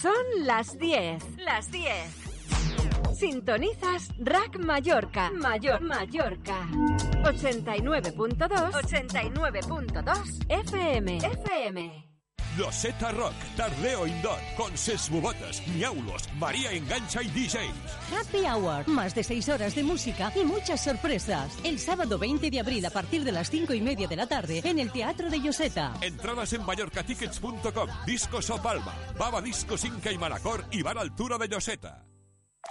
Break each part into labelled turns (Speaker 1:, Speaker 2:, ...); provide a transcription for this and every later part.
Speaker 1: Son las 10. Las 10. Sintonizas Rack Mallorca. Mayor Mallorca. 89.2. 89.2 FM. FM.
Speaker 2: Loseta Rock, Tardeo Indoor, con Sesbubotas, Ñaulos, María Engancha y DJs.
Speaker 3: Happy Hour, más de seis horas de música y muchas sorpresas. El sábado 20 de abril a partir de las cinco y media de la tarde en el Teatro de Yoseta.
Speaker 2: Entradas en mallorcatickets.com, Discos O Palma, Baba Discos Inca y Manacor y Bar Altura de Yoseta.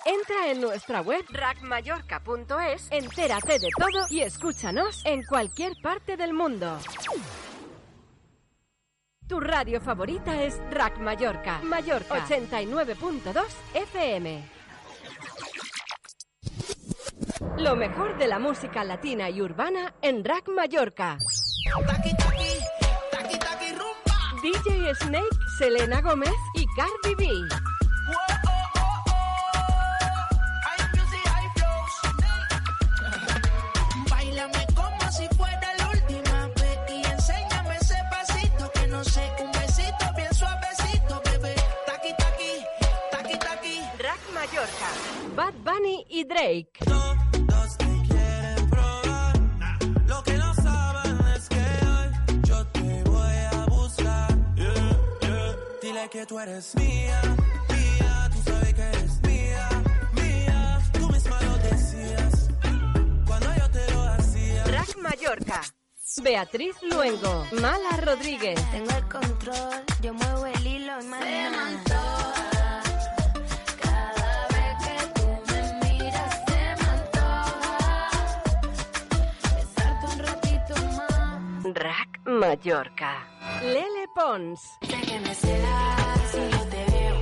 Speaker 1: Entra en nuestra web rackmallorca.es, entérate de todo y escúchanos en cualquier parte del mundo. Tu radio favorita es Rack Mallorca. Mallorca 89.2 FM. Lo mejor de la música latina y urbana en Rack Mallorca. DJ Snake, Selena Gómez y Cardi B. Bad Bunny y Drake.
Speaker 4: Todos te quieren probar. Lo que no saben es que hoy yo te voy a buscar. Dile que tú eres mía, mía. Tú sabes que eres mía, mía. Tú misma lo decías cuando yo te lo hacía.
Speaker 1: Rack Mallorca. Beatriz Luengo. Mala Rodríguez.
Speaker 5: Tengo el control, yo muevo el hilo y
Speaker 1: Mallorca. Lele Pons.
Speaker 5: Sé que me celas si yo te veo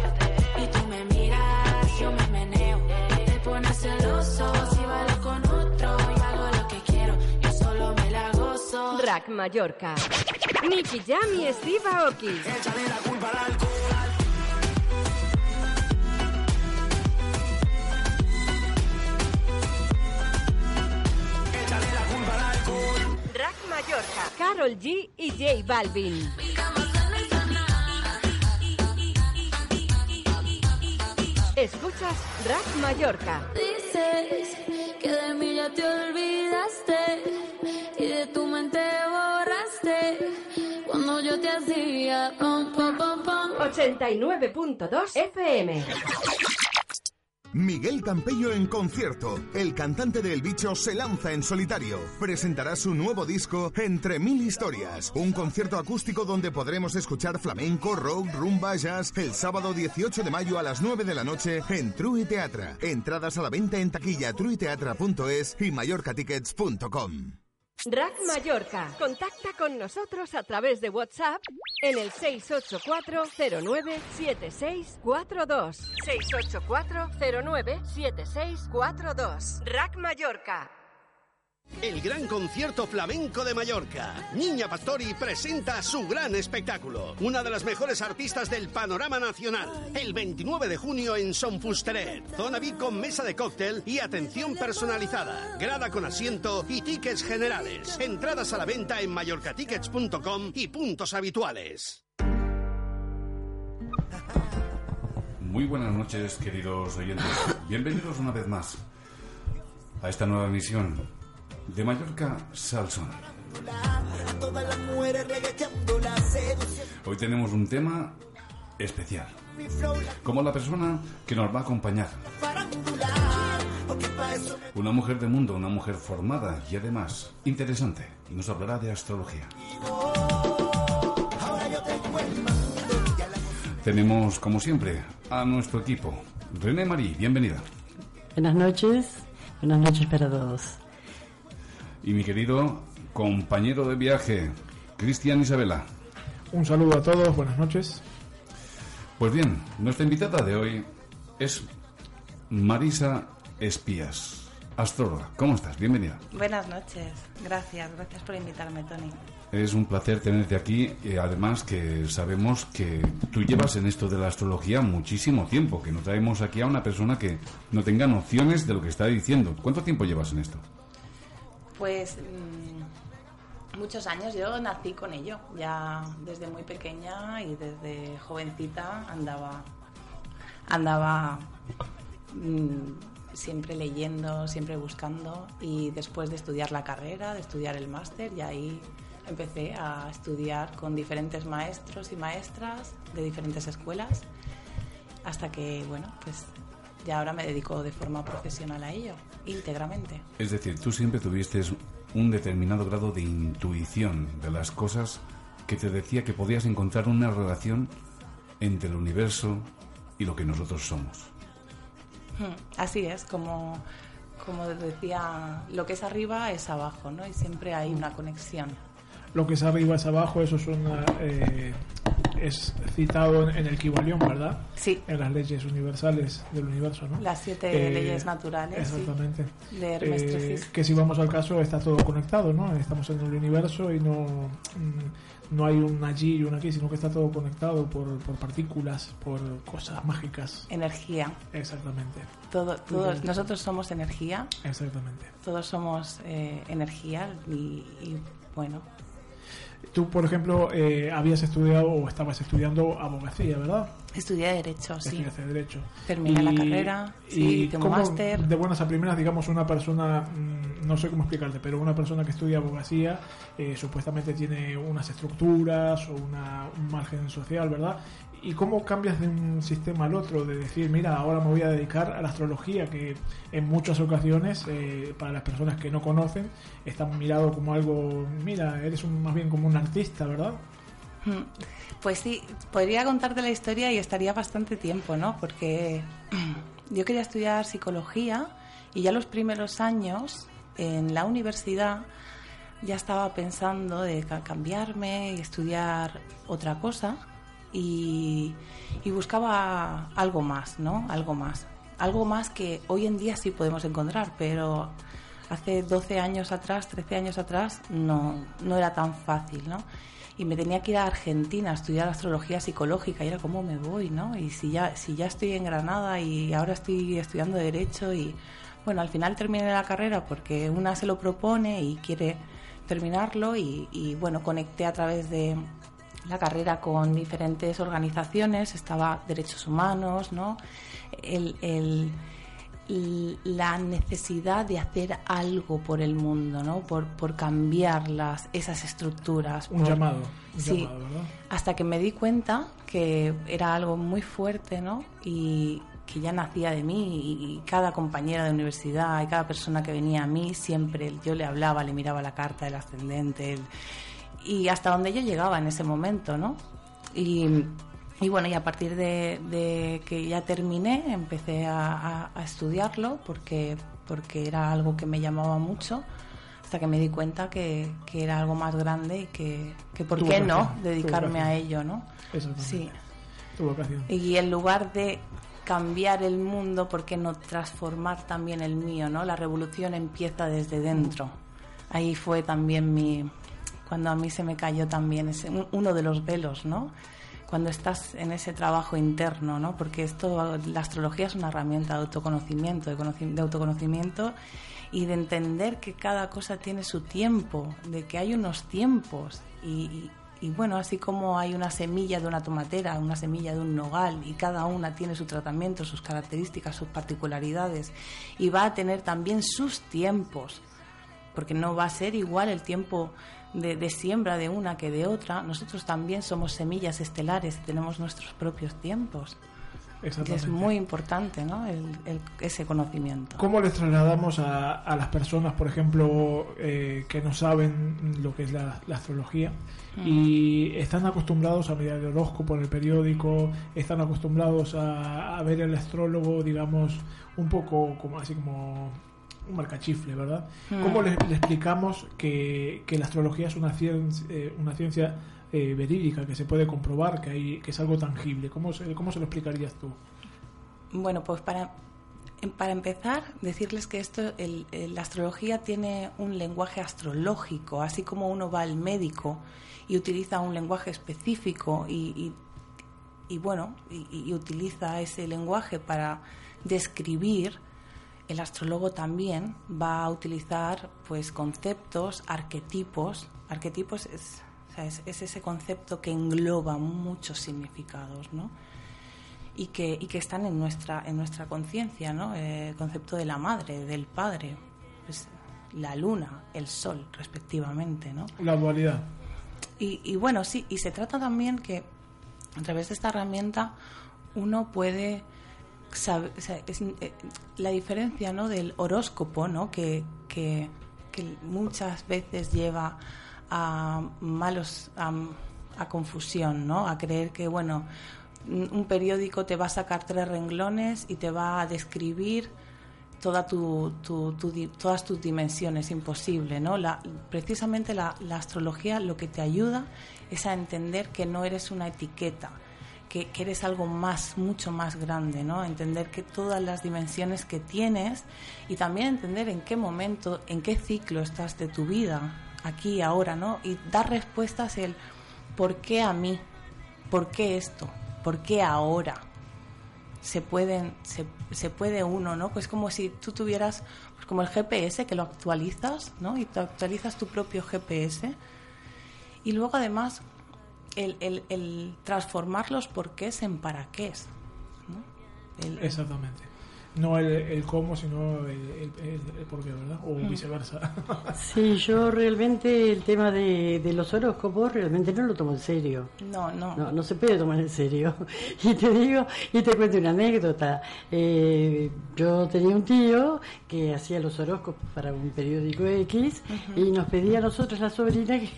Speaker 5: y tú me miras, yo me meneo. Te pones celoso si bailo con otro y hago lo que quiero, yo solo me la gozo.
Speaker 1: Rack Mallorca. Nicky Jam y Steve Aoki.
Speaker 4: Échale la culpa al alcohol.
Speaker 1: Mallorca. Carol G y J Balvin. Escuchas Rack Mallorca.
Speaker 5: Dices que de mí ya te olvidaste y de tu mente borraste cuando yo te hacía pom pom pom pom.
Speaker 1: 89.2 FM.
Speaker 6: Miguel Campello en concierto. El cantante del bicho se lanza en solitario. Presentará su nuevo disco Entre Mil Historias. Un concierto acústico donde podremos escuchar flamenco, rock, rumba, jazz el sábado 18 de mayo a las 9 de la noche en True Teatra. Entradas a la venta en taquilla truiteatra.es y mallorcatickets.com.
Speaker 1: Rack Mallorca. Contacta con nosotros a través de WhatsApp en el 684-097642. 684-097642. Rack Mallorca.
Speaker 7: El gran concierto flamenco de Mallorca. Niña Pastori presenta su gran espectáculo. Una de las mejores artistas del panorama nacional. El 29 de junio en Son Fusteret. Zona VIP con mesa de cóctel y atención personalizada. Grada con asiento y tickets generales. Entradas a la venta en mallorcatickets.com y puntos habituales.
Speaker 8: Muy buenas noches, queridos oyentes. Bienvenidos una vez más a esta nueva emisión de Mallorca Salson. Hoy tenemos un tema especial, como la persona que nos va a acompañar. Una mujer de mundo, una mujer formada y además interesante, y nos hablará de astrología. Tenemos, como siempre, a nuestro equipo. René Marí, bienvenida.
Speaker 9: Buenas noches, buenas noches para todos.
Speaker 8: Y mi querido compañero de viaje, Cristian Isabela.
Speaker 10: Un saludo a todos, buenas noches.
Speaker 8: Pues bien, nuestra invitada de hoy es Marisa Espías, astróloga. ¿Cómo estás? Bienvenida.
Speaker 11: Buenas noches, gracias, gracias por invitarme, Tony.
Speaker 8: Es un placer tenerte aquí y además que sabemos que tú llevas en esto de la astrología muchísimo tiempo, que no traemos aquí a una persona que no tenga nociones de lo que está diciendo. ¿Cuánto tiempo llevas en esto?
Speaker 11: Pues mm, muchos años, yo nací con ello, ya desde muy pequeña y desde jovencita andaba, andaba mm, siempre leyendo, siempre buscando. Y después de estudiar la carrera, de estudiar el máster y ahí empecé a estudiar con diferentes maestros y maestras de diferentes escuelas hasta que, bueno, pues ya ahora me dedico de forma profesional a ello, íntegramente.
Speaker 8: Es decir, tú siempre tuviste un determinado grado de intuición de las cosas que te decía que podías encontrar una relación entre el universo y lo que nosotros somos.
Speaker 11: Hmm, Así es, como, como decía, lo que es arriba es abajo, ¿no? Y siempre hay una conexión.
Speaker 10: Lo que es arriba es abajo, eso es, una, eh, es citado en, en el Kybalión, ¿verdad?
Speaker 11: Sí.
Speaker 10: En las leyes universales del universo, ¿no?
Speaker 11: Las siete
Speaker 10: Eh,
Speaker 11: leyes naturales. sí,
Speaker 10: Exactamente.
Speaker 11: de Hermes
Speaker 10: Eh, que si vamos al caso está todo conectado, ¿no? Estamos en el universo y no, mm, no hay un allí y un aquí, sino que está todo conectado por, por partículas, por cosas mágicas.
Speaker 11: Energía.
Speaker 10: Exactamente.
Speaker 11: Todo, todos, nosotros somos energía.
Speaker 10: Exactamente.
Speaker 11: Todos somos eh, energía y, y, bueno,
Speaker 10: Tú, por ejemplo, eh, habías estudiado o estabas estudiando abogacía, ¿verdad?
Speaker 11: estudié Derecho, sí.
Speaker 10: Derecho.
Speaker 11: Terminé la carrera,
Speaker 10: y
Speaker 11: sí, tengo máster.
Speaker 10: De buenas a primeras, digamos, una persona, mm, no sé cómo explicarte, pero una persona que estudia abogacía eh, supuestamente tiene unas estructuras o una, un margen social, ¿verdad? ¿Y cómo cambias de un sistema al otro? De decir, mira, ahora me voy a dedicar a la astrología, que en muchas ocasiones, eh, para las personas que no conocen, está mirado como algo, mira, eres un, más bien como un artista, ¿verdad?
Speaker 11: Mm. Pues sí, podría contarte la historia y estaría bastante tiempo, ¿no? Porque yo quería estudiar psicología y ya los primeros años en la universidad ya estaba pensando de ca- cambiarme y estudiar otra cosa y, y buscaba algo más, ¿no? Algo más. Algo más que hoy en día sí podemos encontrar, pero hace 12 años atrás, 13 años atrás, no, no era tan fácil, ¿no? Y me tenía que ir a Argentina a estudiar astrología psicológica y era cómo me voy, ¿no? Y si ya, si ya estoy en Granada y ahora estoy estudiando Derecho y, bueno, al final terminé la carrera porque una se lo propone y quiere terminarlo y, y, bueno, conecté a través de la carrera con diferentes organizaciones, estaba Derechos Humanos, ¿no? El, la necesidad de hacer algo por el mundo, ¿no? Por, por cambiar las, esas estructuras.
Speaker 10: Un
Speaker 11: por-
Speaker 10: llamado, un
Speaker 11: sí,
Speaker 10: llamado, ¿verdad?
Speaker 11: hasta que me di cuenta que era algo muy fuerte, ¿no? Y que ya nacía de mí y, y cada compañera de universidad y cada persona que venía a mí siempre yo le hablaba, le miraba la carta del ascendente el- y hasta donde yo llegaba en ese momento, ¿no? Y, y bueno, y a partir de, de que ya terminé empecé a, a- a estudiarlo porque, porque era algo que me llamaba mucho hasta que me di cuenta que, que era algo más grande y que, que por
Speaker 10: Tu
Speaker 11: qué no
Speaker 10: vocación, tu
Speaker 11: dedicarme a ello, ¿no?
Speaker 10: Exactamente.
Speaker 11: Sí.
Speaker 10: Tu vocación.
Speaker 11: Y en lugar de cambiar el mundo, ¿por qué no transformar también el mío, no? La revolución empieza desde dentro. Ahí fue también mi... Cuando a mí se me cayó también ese, un- uno de los velos, ¿no? Cuando estás en ese trabajo interno, ¿no? Porque esto, la astrología es una herramienta de autoconocimiento, de, de autoconocimiento y de entender que cada cosa tiene su tiempo, de que hay unos tiempos y, y- y bueno, así como hay una semilla de una tomatera, una semilla de un nogal y cada una tiene su tratamiento, sus características, sus particularidades y va a tener también sus tiempos, porque no va a ser igual el tiempo de, de siembra de una que de otra. Nosotros también somos semillas estelares, tenemos nuestros propios tiempos. Es muy importante ¿no? El- el- ese conocimiento.
Speaker 10: ¿Cómo les trasladamos a, a las personas, por ejemplo, eh, que no saben lo que es la, la astrología y están acostumbrados a mirar el horóscopo en el periódico, están acostumbrados a, a ver el astrólogo, digamos, un poco como así como un marcachifle, ¿verdad?
Speaker 11: Mm.
Speaker 10: ¿Cómo le, le explicamos que, que la astrología es una ciencia, una ciencia eh, verídica, que se puede comprobar, que, hay, que es algo tangible? ¿Cómo se, ¿Cómo se lo explicarías tú?
Speaker 11: Bueno, pues para, em- para empezar, decirles que esto, el- el- la astrología tiene un lenguaje astrológico, así como uno va al médico y utiliza un lenguaje específico y, y- y bueno, y, y utiliza ese lenguaje para describir, el astrólogo también va a utilizar pues conceptos, arquetipos. Arquetipos es, o sea, es, es ese concepto que engloba muchos significados, ¿no? y que, y que están en nuestra, en nuestra conciencia, ¿no? Eh, el concepto de la madre, del padre, pues, la luna, el sol, respectivamente, ¿no?
Speaker 10: La dualidad.
Speaker 11: Y, y bueno, sí, y se trata también que a través de esta herramienta uno puede eh, la diferencia ¿no? del horóscopo, ¿no? que, que, muchas veces lleva a malos, a, a confusión, ¿no? a creer que, bueno, un periódico te va a sacar tres renglones y te va a describir toda tu, todas tus dimensiones, imposible, ¿no? La, precisamente la astrología lo que te ayuda es a entender que no eres una etiqueta, que, eres algo más, mucho más grande, ¿no? Entender que todas las dimensiones que tienes y también entender en qué momento, en qué ciclo estás de tu vida, aquí, ahora, ¿no? Y dar respuestas el ¿por qué a mí? ¿Por qué esto? ¿Por qué ahora? se pueden se, se puede uno no pues como si tú tuvieras pues como el GPS que lo actualizas no y te actualizas tu propio GPS y luego además el, el, el transformar los porqués en para qué ¿no? El-
Speaker 10: Exactamente. No el, el cómo, sino el, el, el- el por qué, ¿verdad? O
Speaker 9: Mm.
Speaker 10: viceversa.
Speaker 9: Sí, yo realmente el tema de, de los horóscopos realmente no lo tomo en serio.
Speaker 11: no no
Speaker 9: No, no se puede tomar en serio. Y te digo, y te cuento una anécdota. Eh, yo tenía un tío que hacía los horóscopos para un periódico X y nos pedía a nosotros, la sobrina, que,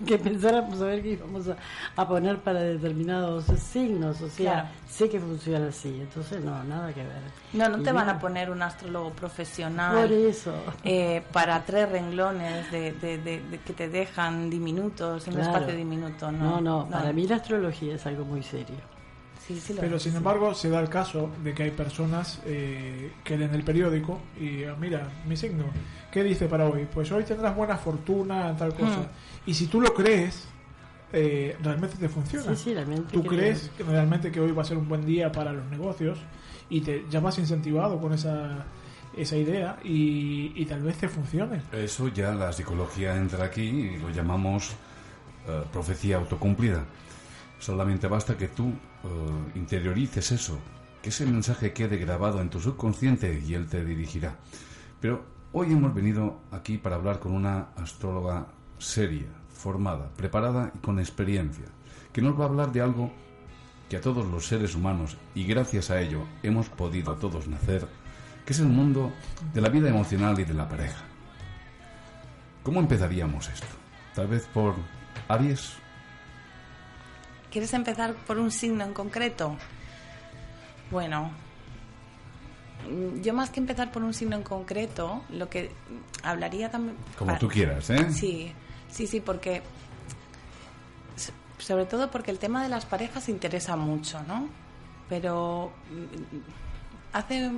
Speaker 9: que pensáramos a ver qué íbamos a, a poner para determinados signos. O sea,
Speaker 11: Claro.
Speaker 9: sé que funciona así, entonces no, nada que ver.
Speaker 11: no no
Speaker 9: Y
Speaker 11: te van a poner un astrólogo profesional
Speaker 9: Por eso.
Speaker 11: eh, para tres renglones de, de- de- de que te dejan diminutos en un
Speaker 9: Claro.
Speaker 11: espacio diminuto
Speaker 9: No, no, para mí la astrología es algo muy serio.
Speaker 11: Sí, sí lo
Speaker 10: Pero
Speaker 11: es,
Speaker 10: sin
Speaker 11: sí.
Speaker 10: embargo, se da el caso de que hay personas eh, que leen el periódico y, ah, mira, mi signo, ¿qué dice para hoy? Pues hoy tendrás buena fortuna, tal cosa.
Speaker 9: Hmm.
Speaker 10: Y si tú lo crees, eh, realmente te funciona.
Speaker 9: Sí, sí, realmente
Speaker 10: Tú crees que realmente que hoy va a ser un buen día para los negocios y te ya vas incentivado con esa, esa idea y, y tal vez te funcione.
Speaker 8: Eso ya la psicología entra aquí y lo llamamos eh, profecía autocumplida. Solamente basta que tú eh, interiorices eso, que ese mensaje quede grabado en tu subconsciente y él te dirigirá. Pero hoy hemos venido aquí para hablar con una astróloga seria, formada, preparada y con experiencia, que nos va a hablar de algo que a todos los seres humanos, y gracias a ello hemos podido todos nacer, que es el mundo de la vida emocional y de la pareja. ¿Cómo empezaríamos esto? Tal vez por Aries.
Speaker 11: ¿Quieres empezar por un signo en concreto? Bueno, yo más que empezar por un signo en concreto, lo que hablaría también...
Speaker 8: Como
Speaker 11: para-
Speaker 8: tú quieras, ¿eh?
Speaker 11: Sí, sí, sí, porque... Sobre todo porque el tema de las parejas interesa mucho, ¿no? Pero mm, hace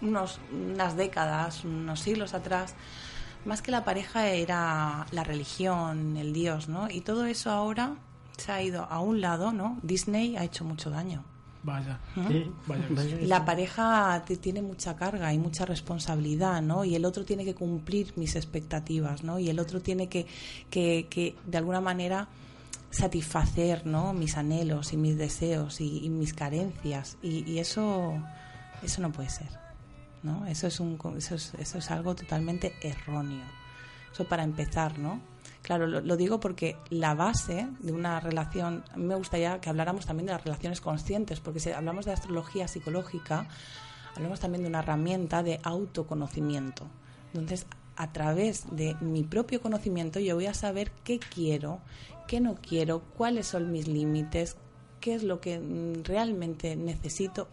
Speaker 11: unos, unas décadas, unos siglos atrás, más que la pareja era la religión, el Dios, ¿no? Y todo eso ahora se ha ido a un lado, ¿no? Disney ha hecho mucho daño.
Speaker 10: Vaya.
Speaker 11: ¿Mm?
Speaker 9: Sí,
Speaker 10: Vaya
Speaker 11: La pareja te- tiene mucha carga y mucha responsabilidad, ¿no? Y el otro tiene que cumplir mis expectativas, ¿no? Y el otro tiene que, que, que de alguna manera satisfacer, ¿no? Mis anhelos y mis deseos y, y mis carencias. Y, y eso, eso no puede ser, ¿no? Eso es, un, eso, es, eso es algo totalmente erróneo. Eso para empezar, ¿no? Claro, lo, digo porque la base de una relación, a mí me gustaría que habláramos también de las relaciones conscientes, porque si hablamos de astrología psicológica, hablamos también de una herramienta de autoconocimiento. Entonces, a través de mi propio conocimiento, yo voy a saber qué quiero, qué no quiero, cuáles son mis límites, qué es lo que mm, realmente necesito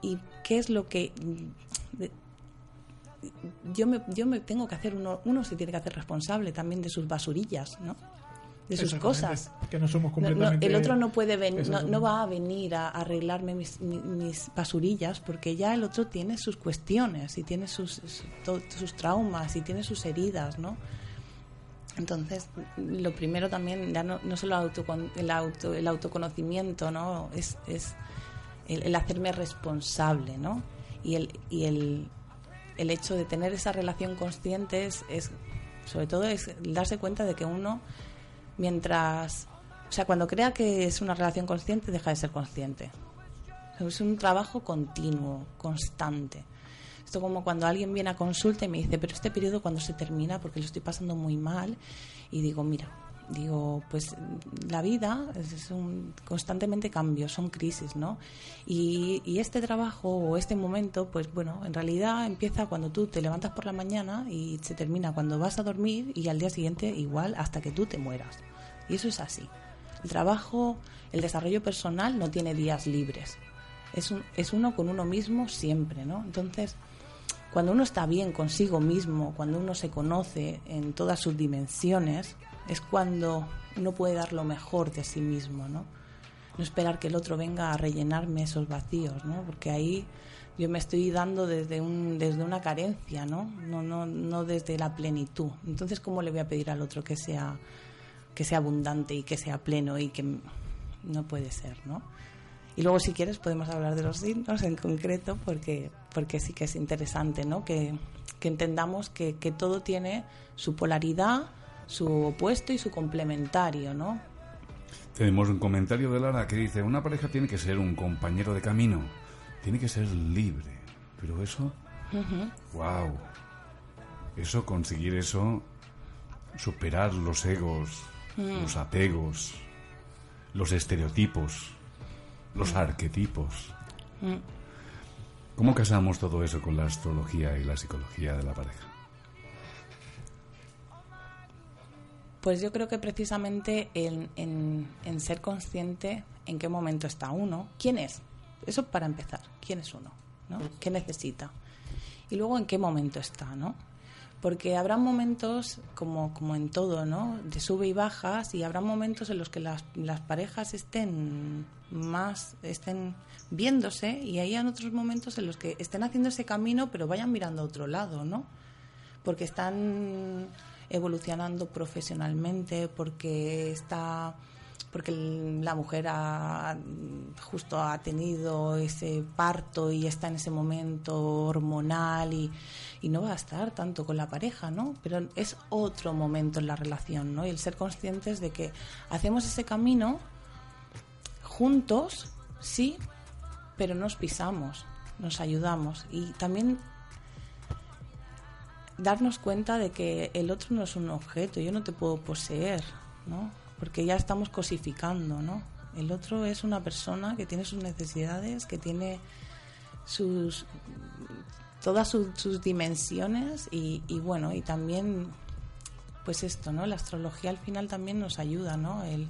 Speaker 11: y, qué es lo que mm, yo me, yo me tengo que hacer, uno, uno se tiene que hacer responsable también de sus basurillas, ¿no? De sus cosas.
Speaker 10: Que no somos
Speaker 11: No, no,
Speaker 10: completamente.
Speaker 11: el otro no puede venir, no, no va a venir a arreglarme mis, mi- mis basurillas porque ya el otro tiene sus cuestiones y tiene sus, sus, traumas y tiene sus heridas, ¿no? Entonces, lo primero también, ya no, no solo autocon- el, auto, el autoconocimiento, ¿no? Es, es el, el hacerme responsable, ¿no? Y el, y el, el hecho de tener esa relación consciente es, es, sobre todo, es darse cuenta de que uno, mientras... O sea, cuando crea que es una relación consciente, deja de ser consciente. Es un trabajo continuo, constante. Esto como cuando alguien viene a consulta y me dice, pero este periodo cuando se termina porque lo estoy pasando muy mal y digo, mira, digo, pues la vida es, un constantemente cambios, son crisis, ¿no? Y, y este trabajo o este momento, pues bueno, en realidad empieza cuando tú te levantas por la mañana y se termina cuando vas a dormir y al día siguiente igual hasta que tú te mueras. Y eso es así. El trabajo, el desarrollo personal no tiene días libres. Es, un- es uno con uno mismo siempre, ¿no? Entonces, cuando uno está bien consigo mismo, cuando uno se conoce en todas sus dimensiones, es cuando uno puede dar lo mejor de sí mismo, ¿no? No esperar que el otro venga a rellenarme esos vacíos, ¿no? Porque ahí yo me estoy dando desde, un, desde una carencia, ¿no? No, no, no desde la plenitud. Entonces, ¿cómo le voy a pedir al otro que sea, que sea abundante y que sea pleno y que no puede ser, ¿no? Y luego, si quieres, podemos hablar de los signos en concreto, porque, porque sí que es interesante, ¿no? Que, que entendamos que, que todo tiene su polaridad, su opuesto y su complementario, ¿no?
Speaker 8: Tenemos un comentario de Lara que dice, una pareja tiene que ser un compañero de camino, tiene que ser libre. Pero eso, wow, eso, conseguir eso, superar los egos,
Speaker 11: Mm.
Speaker 8: los apegos, los estereotipos, los
Speaker 11: Mm.
Speaker 8: arquetipos.
Speaker 11: Mm.
Speaker 8: ¿Cómo casamos todo eso con la astrología y la psicología de la pareja?
Speaker 11: Pues yo creo que precisamente en, en- en ser consciente en qué momento está uno, quién es, eso para empezar, quién es uno, ¿no? ¿Qué necesita? Y luego en qué momento está, ¿no? Porque habrá momentos, como, como en todo, ¿no? De sube y bajas, y habrá momentos en los que las, las parejas estén más, estén viéndose, y hay otros momentos en los que estén haciendo ese camino, pero vayan mirando a otro lado, ¿no? porque están evolucionando profesionalmente, porque está porque la mujer ha, justo ha tenido ese parto y está en ese momento hormonal y, y no va a estar tanto con la pareja, ¿no? Pero es otro momento en la relación, ¿no? Y el ser conscientes de que hacemos ese camino juntos, sí, pero nos pisamos, nos ayudamos y también darnos cuenta de que el otro no es un objeto, yo no te puedo poseer, ¿no? Porque ya estamos cosificando, ¿no? El otro es una persona que tiene sus necesidades, que tiene sus todas sus, dimensiones y, y bueno, y también pues esto, ¿no? La astrología al final también nos ayuda, ¿no? El,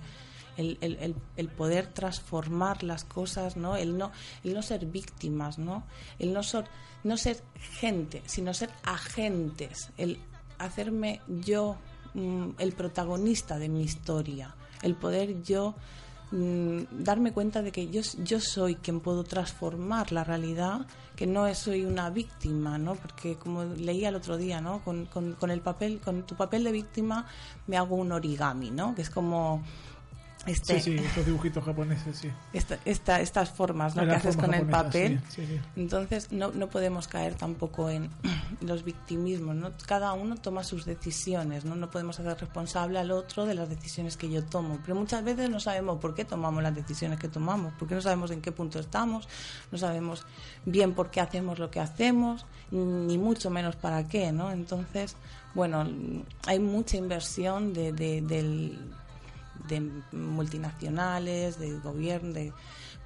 Speaker 11: el, el- el- el poder transformar las cosas, ¿no? El no, el no ser víctimas, ¿no? El no ser, no ser gente, sino ser agentes, el hacerme yo mm, el protagonista de mi historia, el poder yo mm, darme cuenta de que yo, yo soy quien puedo transformar la realidad, que no soy una víctima, ¿no? Porque como leía el otro día, ¿no? Con, con, con el papel, con tu papel de víctima me hago un origami, ¿no? Que es como este,
Speaker 10: Sí, sí, estos dibujitos japoneses, sí.
Speaker 11: esta, esta- estas formas ¿no? que haces con el papel.
Speaker 10: sí, sí, sí.
Speaker 11: Entonces no, no podemos caer tampoco en los victimismos. ¿no? Cada uno toma sus decisiones. ¿no? no podemos hacer responsable al otro de las decisiones que yo tomo. Pero muchas veces no sabemos por qué tomamos las decisiones que tomamos, porque no sabemos en qué punto estamos, no sabemos bien por qué hacemos lo que hacemos, ni mucho menos para qué. ¿no? Entonces, bueno, hay mucha inversión de, de- del de multinacionales, de gobierno, de,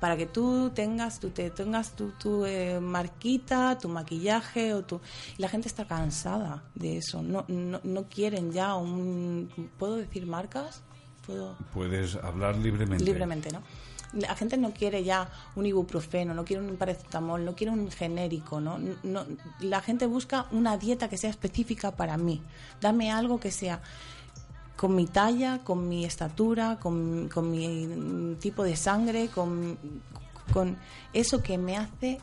Speaker 11: para que tú tengas, tú te tengas tu, tu eh, marquita, tu maquillaje o tu y la gente está cansada de eso. No, no, no quieren ya un, ¿puedo decir marcas? puedo
Speaker 8: Puedes hablar libremente.
Speaker 11: libremente, ¿no? La gente no quiere ya un ibuprofeno, no quiere un paracetamol, no quiere un genérico, ¿no? No- La gente busca una dieta que sea específica para mí. Dame algo que sea con mi talla, con mi estatura, con, con mi tipo de sangre, con, con eso que me hace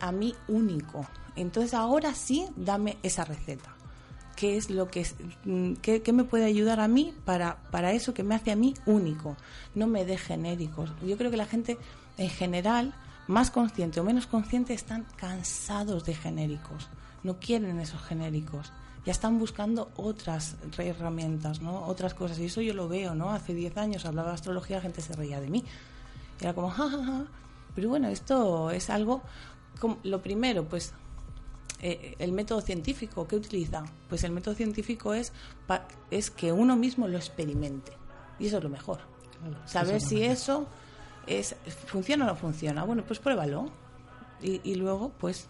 Speaker 11: a mí único. Entonces ahora sí, dame esa receta. ¿Qué es lo que mm, qué me puede ayudar a mí para, para eso que me hace a mí único? No me dé genéricos. Yo creo que la gente en general, más consciente o menos consciente, están cansados de genéricos. No quieren esos genéricos. Ya están buscando otras herramientas, ¿no? Otras cosas. Y eso yo lo veo, ¿no? Hace 10 años hablaba de astrología, la gente se reía de mí. Era como, ja, ja, ja. Pero bueno, esto es algo... como- lo primero, pues eh, el método científico, ¿qué utiliza? Pues el método científico es, pa- es que uno mismo lo experimente. Y eso es lo mejor. Saber
Speaker 10: eso
Speaker 11: si eso es, funciona o no funciona. Bueno, pues pruébalo. Y, y luego, pues,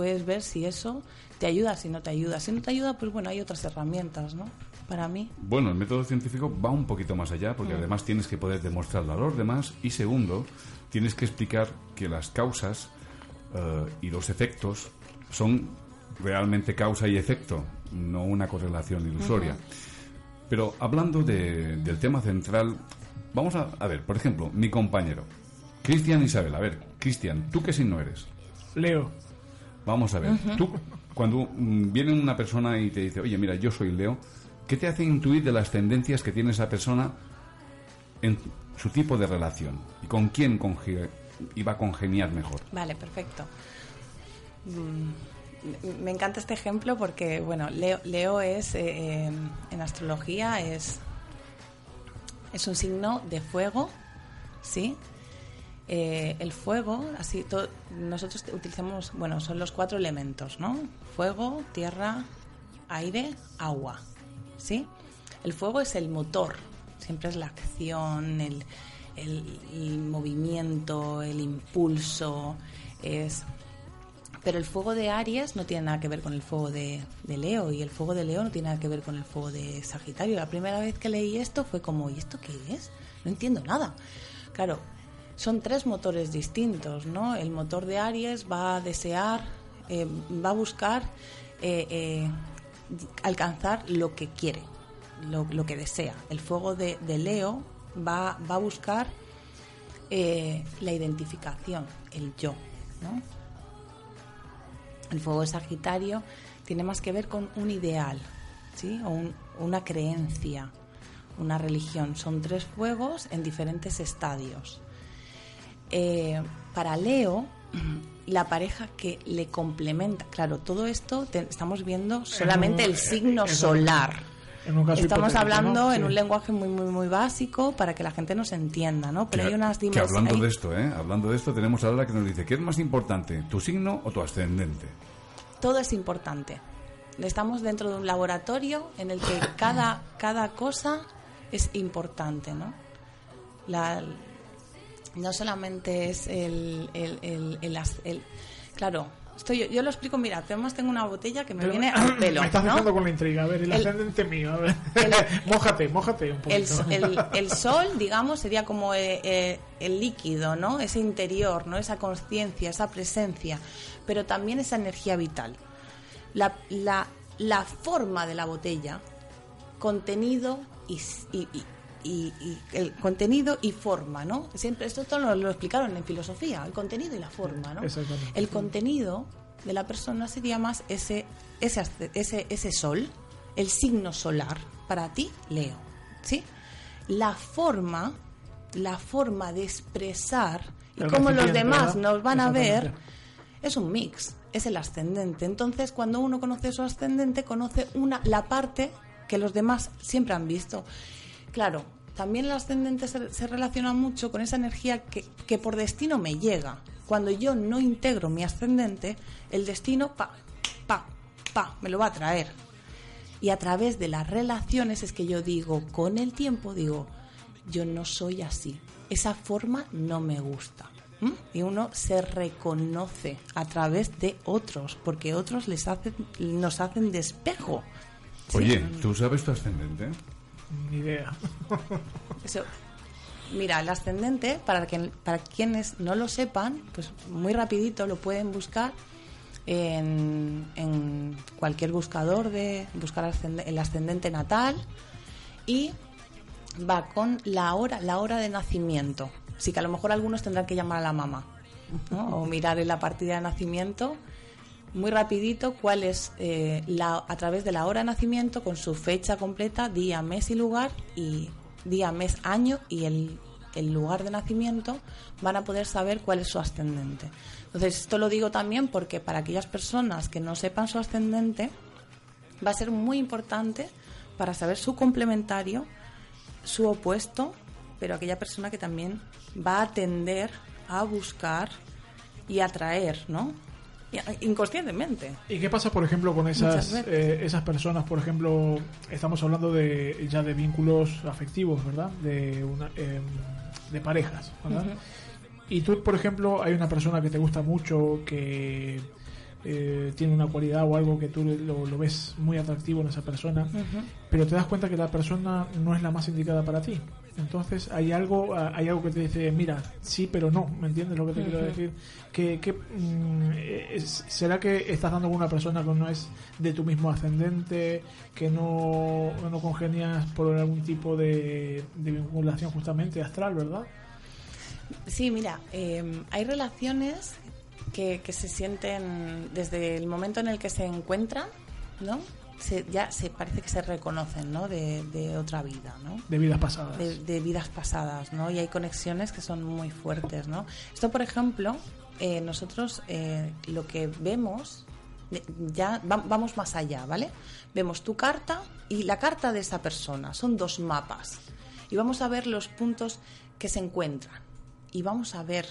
Speaker 11: puedes ver si eso te ayuda, si no te ayuda. Si no te ayuda, pues bueno, hay otras herramientas, ¿no? Para mí.
Speaker 8: Bueno, el método científico va un poquito más allá porque
Speaker 11: Mm.
Speaker 8: además tienes que poder demostrarlo a los demás y segundo, tienes que explicar que las causas eh, y los efectos son realmente causa y efecto, no una correlación ilusoria. Pero hablando de- del tema central, vamos a, a ver, por ejemplo, mi compañero, Cristian Isabel. A ver, Cristian, ¿tú qué signo eres?
Speaker 10: Leo.
Speaker 8: Vamos a ver, tú cuando viene una persona y te dice, oye, mira, yo soy Leo, ¿qué te hace intuir de las tendencias que tiene esa persona en su tipo de relación? ¿Y con quién conge- iba a congeniar mejor?
Speaker 11: Vale, perfecto. Mm, Me encanta este ejemplo porque, bueno, Leo, Leo es, eh, eh, en astrología, es, es un signo de fuego, ¿sí? Eh, el fuego, así, nosotros utilizamos, bueno, son los cuatro elementos, ¿no? Fuego, tierra, aire, agua, ¿sí? El fuego es el motor, siempre es la acción, el, el- el movimiento, el impulso, es... Pero el fuego de Aries no tiene nada que ver con el fuego de, de Leo y el fuego de Leo no tiene nada que ver con el fuego de Sagitario. La primera vez que leí esto fue como, ¿y esto qué es? No entiendo nada. Claro, son tres motores distintos, ¿no? El motor de Aries va a desear, eh, va a buscar eh, eh, alcanzar lo que quiere, lo, que desea. El fuego de, Leo va, a buscar la identificación, el yo, ¿no? El fuego de Sagitario tiene más que ver con un ideal, ¿sí? O un- una creencia, una religión. Son tres fuegos en diferentes estadios. Eh, para Leo, la pareja que le complementa, claro, todo esto te- estamos viendo solamente
Speaker 10: un-
Speaker 11: el signo
Speaker 10: en-
Speaker 11: solar.
Speaker 10: en un caso
Speaker 11: Estamos hablando
Speaker 10: ¿no?
Speaker 11: en
Speaker 10: Sí.
Speaker 11: un lenguaje muy, muy, muy básico para que la gente nos entienda, ¿no? Pero
Speaker 8: Que-
Speaker 11: hay unas
Speaker 8: que
Speaker 11: dimensiones.
Speaker 8: hablando de esto, ¿eh? Hablando de esto, tenemos a Lara que nos dice, ¿qué es más importante, tu signo o tu ascendente?
Speaker 11: todo es importante. Estamos dentro de un laboratorio en el que cada, cada cosa es importante, ¿no? La, no solamente es el... el, el, el as- el- claro, estoy, yo, yo lo explico, mira, además tengo una botella que me
Speaker 10: Pero-
Speaker 11: viene al pelo,
Speaker 10: Me estás
Speaker 11: ¿no?
Speaker 10: dejando con la intriga. A ver, el,
Speaker 11: El-
Speaker 10: ascendente mío. A ver. mójate, mójate un
Speaker 11: El,
Speaker 10: poquito.
Speaker 11: el- el sol, digamos, sería como eh, eh, el líquido, ¿no? Ese interior, ¿no? Esa conciencia, esa presencia, pero también esa energía vital. La, la, la forma de la botella, contenido y- y- y- y- el contenido y forma, ¿no? Siempre esto todo lo, lo explicaron en filosofía, el contenido y la forma, ¿no? El contenido de la persona sería más ese, ese, ese, ese sol, el signo solar, para ti, Leo. ¿Sí? La forma, la forma de expresar y
Speaker 10: El
Speaker 11: cómo los demás
Speaker 10: ¿verdad?
Speaker 11: nos van a ver, es un mix, es el ascendente. Entonces, cuando uno conoce su ascendente, conoce una, la parte que los demás siempre han visto. Claro, también el ascendente se, se relaciona mucho con esa energía que, que por destino me llega. Cuando yo no integro mi ascendente, el destino, pa, pa, pa, me lo va a traer. Y a través de las relaciones es que yo digo, con el tiempo digo, yo no soy así. Esa forma no me gusta. Y uno se reconoce a través de otros, porque otros les hacen, nos hacen de espejo.
Speaker 8: Oye, ¿tú sabes tu ascendente?
Speaker 10: Ni idea.
Speaker 11: Eso. Mira, el ascendente, para, que, para quienes no lo sepan, pues muy rapidito lo pueden buscar en, en cualquier buscador de buscar el ascendente natal y va con la hora, la hora de nacimiento. Así que a lo mejor algunos tendrán que llamar a la mamá ¿no? o mirar en la partida de nacimiento muy rapidito cuál es eh, la, a través de la hora de nacimiento con su fecha completa, día, mes y lugar y día, mes, año y el, el lugar de nacimiento van a poder saber cuál es su ascendente. Entonces esto lo digo también porque para aquellas personas que no sepan su ascendente va a ser muy importante para saber su complementario, su opuesto, pero aquella persona que también va a tender a buscar y atraer, ¿no? Inconscientemente.
Speaker 10: ¿Y qué pasa, por ejemplo, con esas, eh, esas personas? Por ejemplo, estamos hablando de ya de vínculos afectivos, ¿verdad? De, una, em, de parejas, ¿verdad? Y tú, por ejemplo, hay una persona que te gusta mucho, que eh, tiene una cualidad o algo que tú lo, lo ves muy atractivo en esa persona, pero te das cuenta que la persona no es la más indicada para ti. Entonces hay algo, ah, hay algo que te dice, mira, sí, pero no, ¿me entiendes lo que te quiero decir? Que, que, mm, ¿Será que estás dando con una persona que no es de tu mismo ascendente, que no, no congenias por algún tipo de, de vinculación justamente astral, verdad?
Speaker 11: Sí, mira, eh, hay relaciones que, que se sienten desde el momento en el que se encuentran, ¿no? Se- ya se parece que se reconocen, ¿no? De, de otra vida, ¿no?
Speaker 10: De vidas pasadas.
Speaker 11: De, de vidas pasadas, ¿no? Y hay conexiones que son muy fuertes, ¿no? Esto, por ejemplo, eh, nosotros eh, lo que vemos de- ya va- vamos más allá, ¿vale? Vemos tu carta y la carta de esa persona. Son dos mapas. Y vamos a ver los puntos que se encuentran. Y vamos a ver,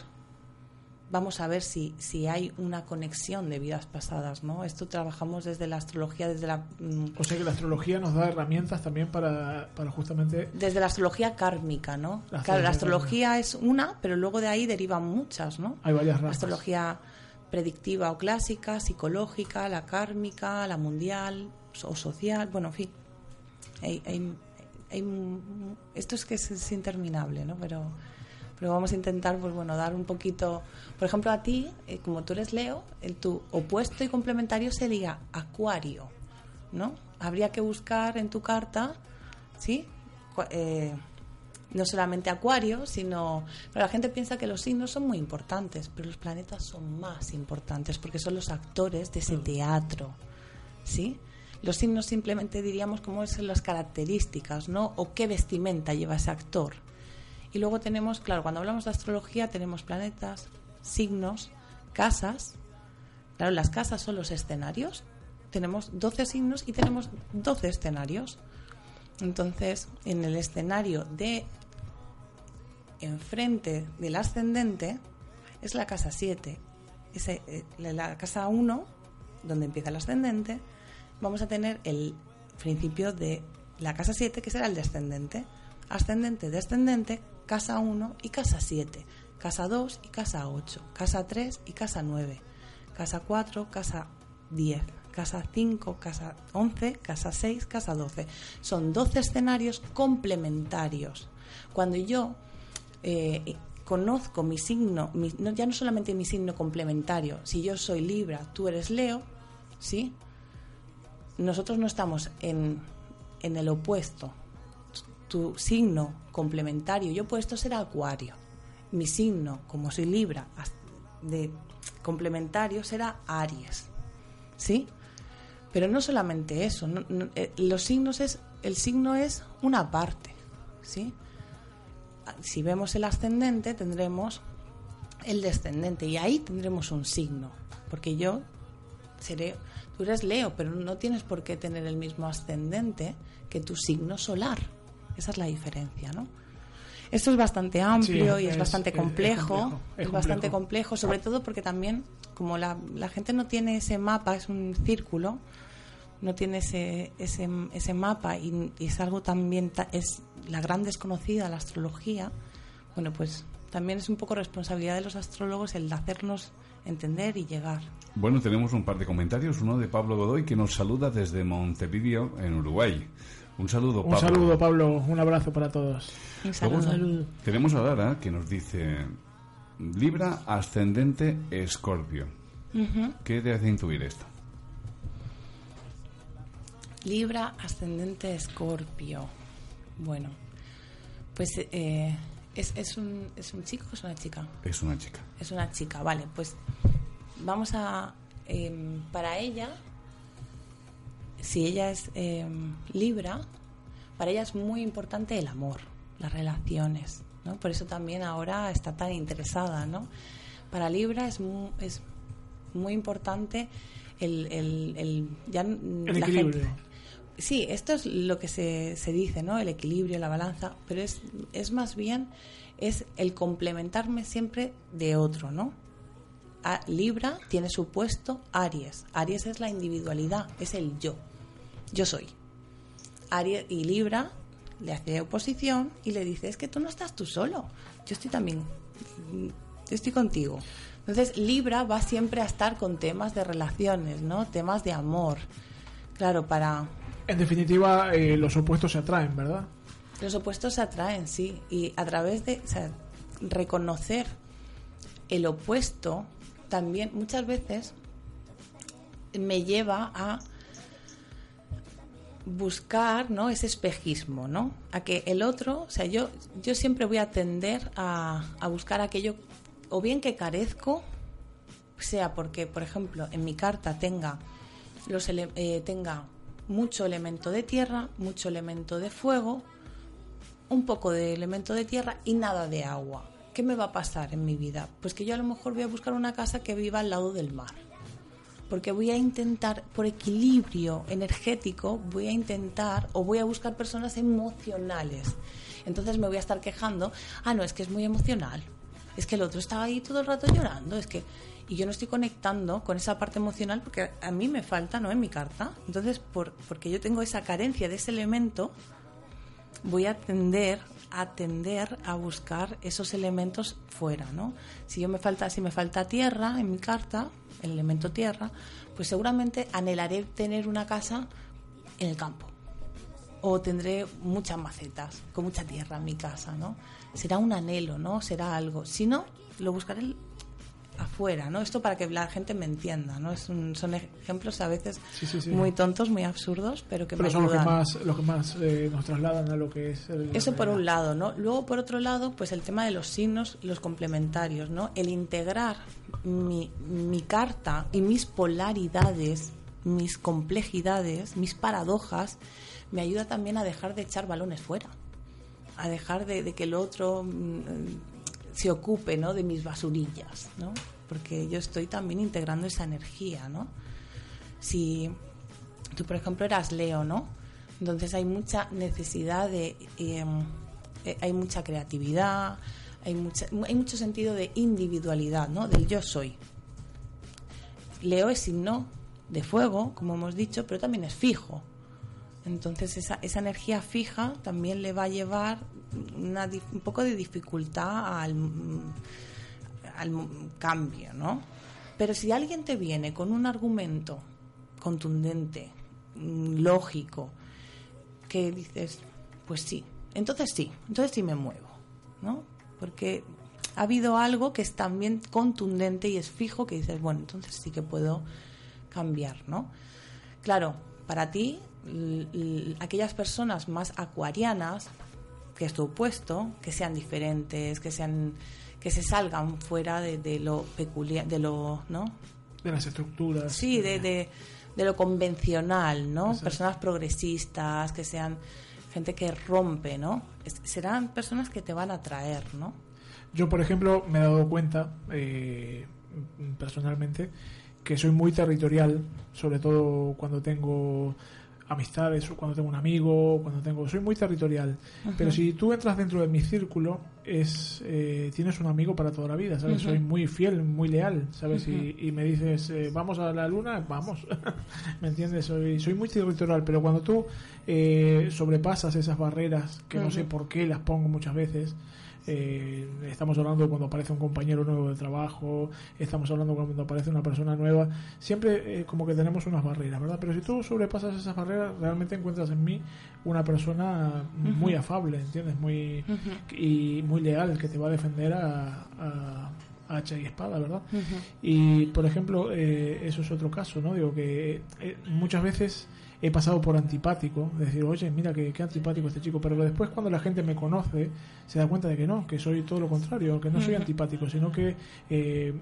Speaker 11: vamos a ver si, si hay una conexión de vidas pasadas, ¿no? Esto trabajamos desde la astrología, desde la, mm,
Speaker 10: O sea que la astrología nos da herramientas también para, para justamente...
Speaker 11: desde la astrología kármica, ¿no?
Speaker 10: La
Speaker 11: claro, la
Speaker 10: astrología
Speaker 11: es una, pero luego de ahí derivan muchas, ¿no?
Speaker 10: Hay varias
Speaker 11: La
Speaker 10: ramas.
Speaker 11: astrología predictiva o clásica, psicológica, la kármica, la mundial o social, bueno, en fin. Hay, hay- hay m- esto es que es, es interminable, ¿no? Pero, pero vamos a intentar, pues bueno, dar un poquito... Por ejemplo, a ti, eh, como tú eres Leo, el, tu opuesto y complementario sería Acuario, ¿no? Habría que buscar en tu carta, ¿sí? Eh, no solamente Acuario, sino... Pero la gente piensa que los signos son muy importantes, pero los planetas son más importantes porque son los actores de ese teatro, ¿sí? Los signos simplemente diríamos cómo son las características, ¿no? O qué vestimenta lleva ese actor. Y luego tenemos, claro, cuando hablamos de astrología tenemos planetas, signos, casas. Claro, las casas son los escenarios. Tenemos 12 signos y tenemos 12 escenarios. Entonces, en el escenario de enfrente del ascendente es la casa 7. Ese, eh, la casa 1, donde empieza el ascendente, vamos a tener el principio de la casa 7, que será el descendente. Ascendente, descendente, casa 1 y casa 7. Casa 2 y casa 8. Casa 3 y casa 9. Casa 4, casa 10. Casa 5, casa 11, casa 6, casa 12. Son 12 escenarios complementarios. Cuando yo eh, conozco mi signo, mi- no, ya no solamente mi signo complementario, si yo soy Libra, tú eres Leo, ¿sí? Nosotros no estamos en, en el opuesto. Tu signo complementario y opuesto será Acuario. Mi signo, como soy Libra, de complementario será Aries, ¿sí? Pero no solamente eso, eh, los signos es, el signo es una parte, ¿sí? si vemos el ascendente tendremos el descendente y ahí tendremos un signo porque yo seré tú eres Leo pero no tienes por qué tener el mismo ascendente que tu signo solar esa es la diferencia no esto es bastante amplio
Speaker 10: Sí,
Speaker 11: y es,
Speaker 10: es-
Speaker 11: bastante
Speaker 10: es- es
Speaker 11: complejo es, bastante
Speaker 10: complejo.
Speaker 11: complejo sobre todo porque también como la, la gente no tiene ese mapa es un círculo no tiene ese, ese, ese mapa y, y es algo también, ta- es la gran desconocida, la astrología, bueno, pues también es un poco responsabilidad de los astrólogos el de hacernos entender y llegar.
Speaker 8: Bueno, tenemos un par de comentarios. Uno de Pablo Godoy que nos saluda desde Montevideo, en Uruguay. Un saludo,
Speaker 10: Un
Speaker 8: Pablo.
Speaker 10: saludo, Pablo. Un abrazo para todos.
Speaker 8: Luego Tenemos a Dara que nos dice Libra ascendente Escorpio. ¿Qué te hace intuir esto?
Speaker 11: Libra, ascendente Escorpio. Bueno, pues eh, ¿es, es, un, ¿es un chico o es una chica?
Speaker 8: Es una chica.
Speaker 11: Es una chica, vale, pues vamos a... em, para ella, si ella es em, Libra, para ella es muy importante el amor, las relaciones, ¿no? Por eso también ahora está tan interesada, ¿no? Para Libra es muy, es muy importante el... el, el- ya
Speaker 10: El
Speaker 11: la
Speaker 10: equilibrio.
Speaker 11: gente- Sí, esto es lo que se, se dice, ¿no? El equilibrio, la balanza, pero es, es más bien es el complementarme siempre de otro, ¿no? A- Libra tiene su puesto Aries. Aries es la individualidad, es el yo. Yo soy. Aries y Libra le hace oposición y le dice, es que tú no estás tú solo, yo estoy también, yo estoy contigo. Entonces Libra va siempre a estar con temas de relaciones, ¿no? Temas de amor. Claro, para
Speaker 10: En definitiva, eh, los opuestos se atraen, ¿verdad?
Speaker 11: los opuestos se atraen, sí, y a través de o sea, reconocer el opuesto también muchas veces me lleva a buscar ¿no? ese espejismo, ¿no? A que el otro, o sea, yo, yo siempre voy a tender a, a buscar aquello, o bien que carezco, sea porque, por ejemplo, en mi carta tenga, los eh, tenga mucho elemento de tierra, mucho elemento de fuego, un poco de elemento de tierra y nada de agua. ¿Qué me va a pasar en mi vida? Pues que yo a lo mejor voy a buscar una casa que viva al lado del mar. Porque voy a intentar, por equilibrio energético, voy a intentar o voy a buscar personas emocionales. Entonces me voy a estar quejando, ah, no, es que es muy emocional. Es que el otro está ahí todo el rato llorando, es que y yo no estoy conectando con esa parte emocional porque a mí me falta, ¿no? En mi carta. Entonces, por, porque yo tengo esa carencia de ese elemento, voy a tender a tender a buscar esos elementos fuera, ¿no? Si yo me falta, si me falta tierra en mi carta, el elemento tierra, pues seguramente anhelaré tener una casa en el campo. O tendré muchas macetas, con mucha tierra en mi casa, ¿no? Será un anhelo, ¿no? Será algo. Si no, lo buscaré afuera, ¿no? Esto para que la gente me entienda, ¿no? Es un- son ejemplos a veces
Speaker 10: Sí, sí, sí.
Speaker 11: muy tontos, muy absurdos, pero que
Speaker 10: Pero
Speaker 11: me
Speaker 10: son los que
Speaker 11: ayudan.
Speaker 10: más, los que más eh, nos trasladan a lo que es el...
Speaker 11: Eso por un lado, ¿no? Luego, por otro lado, pues el tema de los signos y los complementarios, ¿no? El integrar mi, mi carta y mis polaridades, mis complejidades, mis paradojas, me ayuda también a dejar de echar balones fuera, a dejar de, de que el otro mm, se ocupe, ¿no? De mis basurillas, ¿no? Porque yo estoy también integrando esa energía, ¿no? Si tú, por ejemplo, eras Leo, ¿no? Entonces hay mucha necesidad de... eh, eh, hay mucha creatividad, hay, mucha, hay mucho sentido de individualidad, ¿no? Del yo soy. Leo es signo de fuego, como hemos dicho, pero también es fijo. Entonces esa, esa energía fija también le va a llevar un poco de dificultad al, al cambio, ¿no? Pero si alguien te viene con un argumento contundente, mm, lógico, que dices, pues sí, entonces sí, entonces sí me muevo, ¿no? Porque ha habido algo que es también contundente y es fijo que dices, bueno, entonces sí que puedo cambiar, ¿no? Claro, para ti, aquellas personas más acuarianas, que es tu opuesto, que sean diferentes, que sean que se salgan fuera de, de lo peculiar, de lo, ¿no?
Speaker 10: De las estructuras.
Speaker 11: Sí, de, de, de lo convencional, ¿no?
Speaker 10: Exacto.
Speaker 11: Personas progresistas, que sean gente que rompe, ¿no? Es- serán personas que te van a atraer, ¿no?
Speaker 10: Yo, por ejemplo, me he dado cuenta, eh, personalmente, que soy muy territorial, sobre todo cuando tengo amistades o cuando tengo un amigo, cuando tengo... Soy muy territorial.
Speaker 12: Ajá.
Speaker 10: Pero si tú entras dentro de mi círculo, es eh, tienes un amigo para toda la vida, ¿sabes? Soy muy fiel, muy leal, ¿sabes? Y, y me dices, eh, vamos a la luna, vamos, ¿me entiendes? Soy, soy muy territorial, pero cuando tú eh, sobrepasas esas barreras, que no sé por qué las pongo muchas veces, eh, estamos hablando cuando aparece un compañero nuevo de trabajo, estamos hablando cuando aparece una persona nueva, siempre eh, como que tenemos unas barreras, ¿verdad? Pero si tú sobrepasas esas barreras, realmente encuentras en mí una persona muy afable, ¿entiendes? Muy y muy leal, que te va a defender a, a- hacha y espada, ¿verdad? Y, por ejemplo, eh, eso es otro caso, ¿no? Digo que eh, muchas veces he pasado por antipático, de decir, oye, mira, qué, qué antipático este chico, pero después cuando la gente me conoce, se da cuenta de que no, que soy todo lo contrario, que no soy antipático, sino que eh,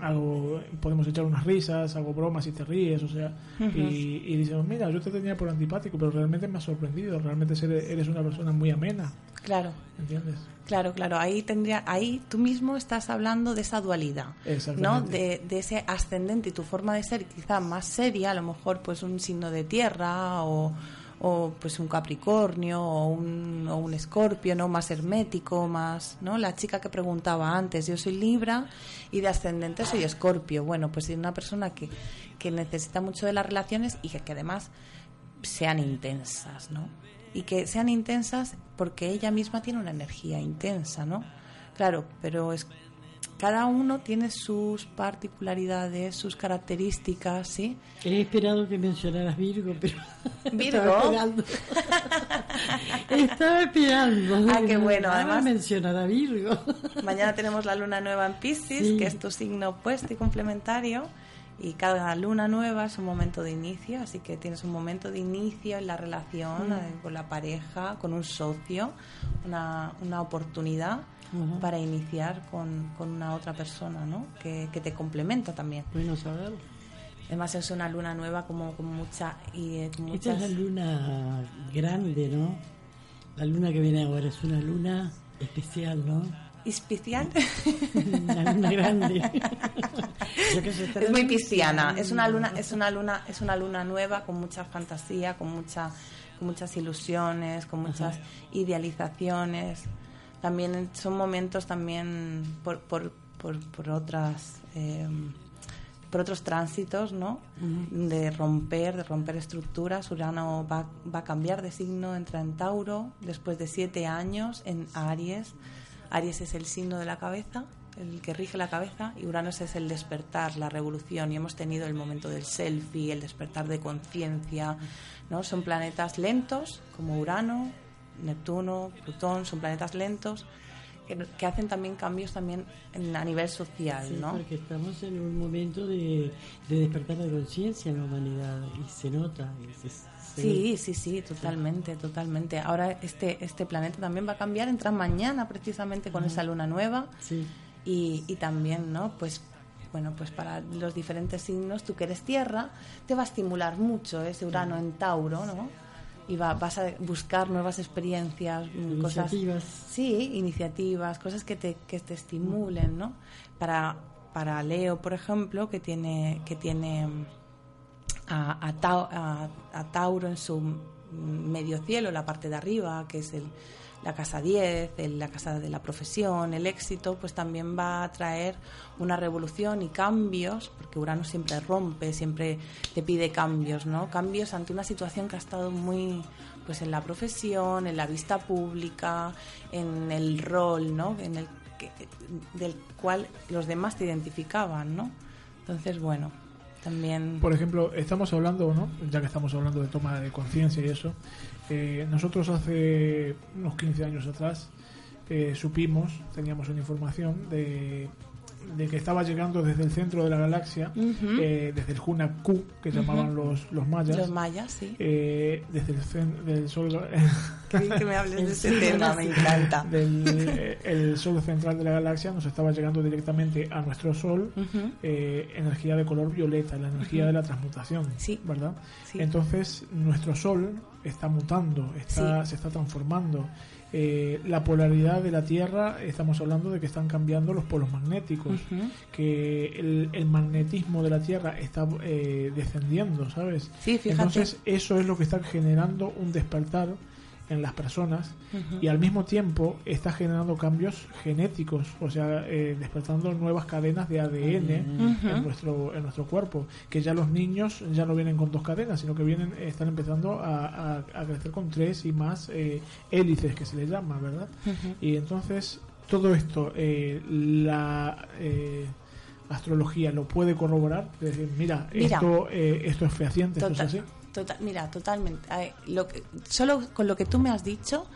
Speaker 10: hago, podemos echar unas risas, hago bromas y te ríes, o sea, y, y dicen, mira, yo te tenía por antipático, pero realmente me ha sorprendido, realmente eres, una persona muy amena,
Speaker 11: Claro.
Speaker 10: ¿entiendes?
Speaker 11: Claro, claro, ahí tendría, ahí tú mismo estás hablando de esa dualidad, ¿no? De, de ese ascendente y tu forma de ser quizá más seria, a lo mejor pues un signo de tierra o, o pues un Capricornio o un, o un Escorpio, ¿no? Más hermético, más, ¿no? La chica que preguntaba antes, yo soy Libra y de ascendente soy Escorpio. Bueno, pues es una persona que, que necesita mucho de las relaciones y que, que además sean intensas, ¿no? Y que sean intensas porque ella misma tiene una energía intensa, ¿no? Claro, pero es cada uno tiene sus particularidades, sus características, ¿sí?
Speaker 9: He esperado que mencionaras Virgo, pero.
Speaker 11: ¿Virgo?
Speaker 9: Estaba esperando. Estaba esperando.
Speaker 11: Ah, qué bueno, además-
Speaker 9: mencionar a Virgo.
Speaker 11: Mañana tenemos la luna nueva en Piscis,
Speaker 9: Sí.
Speaker 11: que es tu signo opuesto y complementario. Y cada luna nueva es un momento de inicio, así que tienes un momento de inicio en la relación
Speaker 9: Mm.
Speaker 11: eh, con la pareja, con un socio, una, una oportunidad
Speaker 9: Ujú.
Speaker 11: para iniciar con, con una otra persona, ¿no? Que, que te complementa también.
Speaker 9: Bueno saberlo.
Speaker 11: Además es una luna nueva como con mucha y eh, con
Speaker 9: Esta es
Speaker 11: muchas
Speaker 9: la luna grande, ¿no? La luna que viene ahora es una luna especial, ¿no?
Speaker 11: especial.
Speaker 9: Una luna grande. Yo que sé, estará
Speaker 11: es muy pisciana, es una luna, es una luna, es una luna nueva con mucha fantasía, con mucha, con muchas ilusiones, con muchas idealizaciones. También son momentos también por, por, por, por otras eh, por otros tránsitos, ¿no? De romper, de romper estructuras. Urano va, va a cambiar de signo, entra en Tauro después de siete años en Aries. Aries es el signo de la cabeza, el que rige la cabeza, y Urano es el despertar, la revolución. Y hemos tenido el momento del selfie, el despertar de conciencia, ¿no? Son planetas lentos, como Urano, Neptuno, Plutón, son planetas lentos que, que hacen también cambios también en- a nivel social,
Speaker 9: Sí,
Speaker 11: ¿no?
Speaker 9: porque estamos en un momento de, de despertar de conciencia en la humanidad y se nota. y se- se
Speaker 11: Sí, sí, sí, totalmente, totalmente. Ahora este, este planeta también va a cambiar, entra mañana precisamente con esa luna nueva
Speaker 9: Sí.
Speaker 11: Y, y también, ¿no? Pues bueno, pues para los diferentes signos, tú que eres tierra, te va a estimular mucho ese Urano en Tauro, ¿no? Y va, vas a buscar nuevas experiencias, mm, cosas...
Speaker 9: Iniciativas.
Speaker 11: Sí, iniciativas, cosas que te, que te estimulen, ¿no? Para, para Leo, por ejemplo, que tiene, que tiene a, a Tau- a- a Tauro en su medio cielo, la parte de arriba, que es el, la casa 10, el- la casa de la profesión, el éxito, pues también va a traer una revolución y cambios, porque Urano siempre rompe, siempre te pide cambios, ¿no? Cambios ante una situación que ha estado muy pues en la profesión, en la vista pública, en el rol, ¿no? En el que- del cual los demás te identificaban, ¿no? Entonces, bueno, también
Speaker 10: Por ejemplo, estamos hablando, ¿no? ya que estamos hablando de toma de conciencia y eso, eh, nosotros hace unos 15 años atrás eh, supimos, teníamos una información de, de que estaba llegando desde el centro de la galaxia, eh, desde el Juna Q, que llamaban los, los mayas,
Speaker 11: Los mayas, sí.
Speaker 10: eh, desde el del sol
Speaker 11: que me hables de ese tema, me encanta.
Speaker 10: del eh, el sol central de la galaxia nos estaba llegando directamente a nuestro sol eh, energía de color violeta, la energía de la transmutación,
Speaker 11: Sí.
Speaker 10: ¿verdad?
Speaker 11: Sí.
Speaker 10: Entonces nuestro sol está mutando, está,
Speaker 11: Sí.
Speaker 10: se está transformando. Eh, la polaridad de la Tierra, estamos hablando de que están cambiando los polos magnéticos, que el, el magnetismo de la Tierra está eh, descendiendo, ¿sabes?
Speaker 11: Sí, fíjate.
Speaker 10: Entonces eso es lo que está generando un despertar en las personas y al mismo tiempo está generando cambios genéticos, o sea, eh, despertando nuevas cadenas de ADN en nuestro en nuestro cuerpo, que ya los niños ya no vienen con dos cadenas, sino que vienen están empezando a, a- a crecer con tres y más eh, hélices que se les llama, ¿verdad? Y entonces todo esto, eh, la eh, astrología lo puede corroborar, decir, mira,
Speaker 11: Mira.
Speaker 10: esto eh, esto es fehaciente, esto es así.
Speaker 11: Total- mira, totalmente. Lo que- solo con lo que tú me has dicho,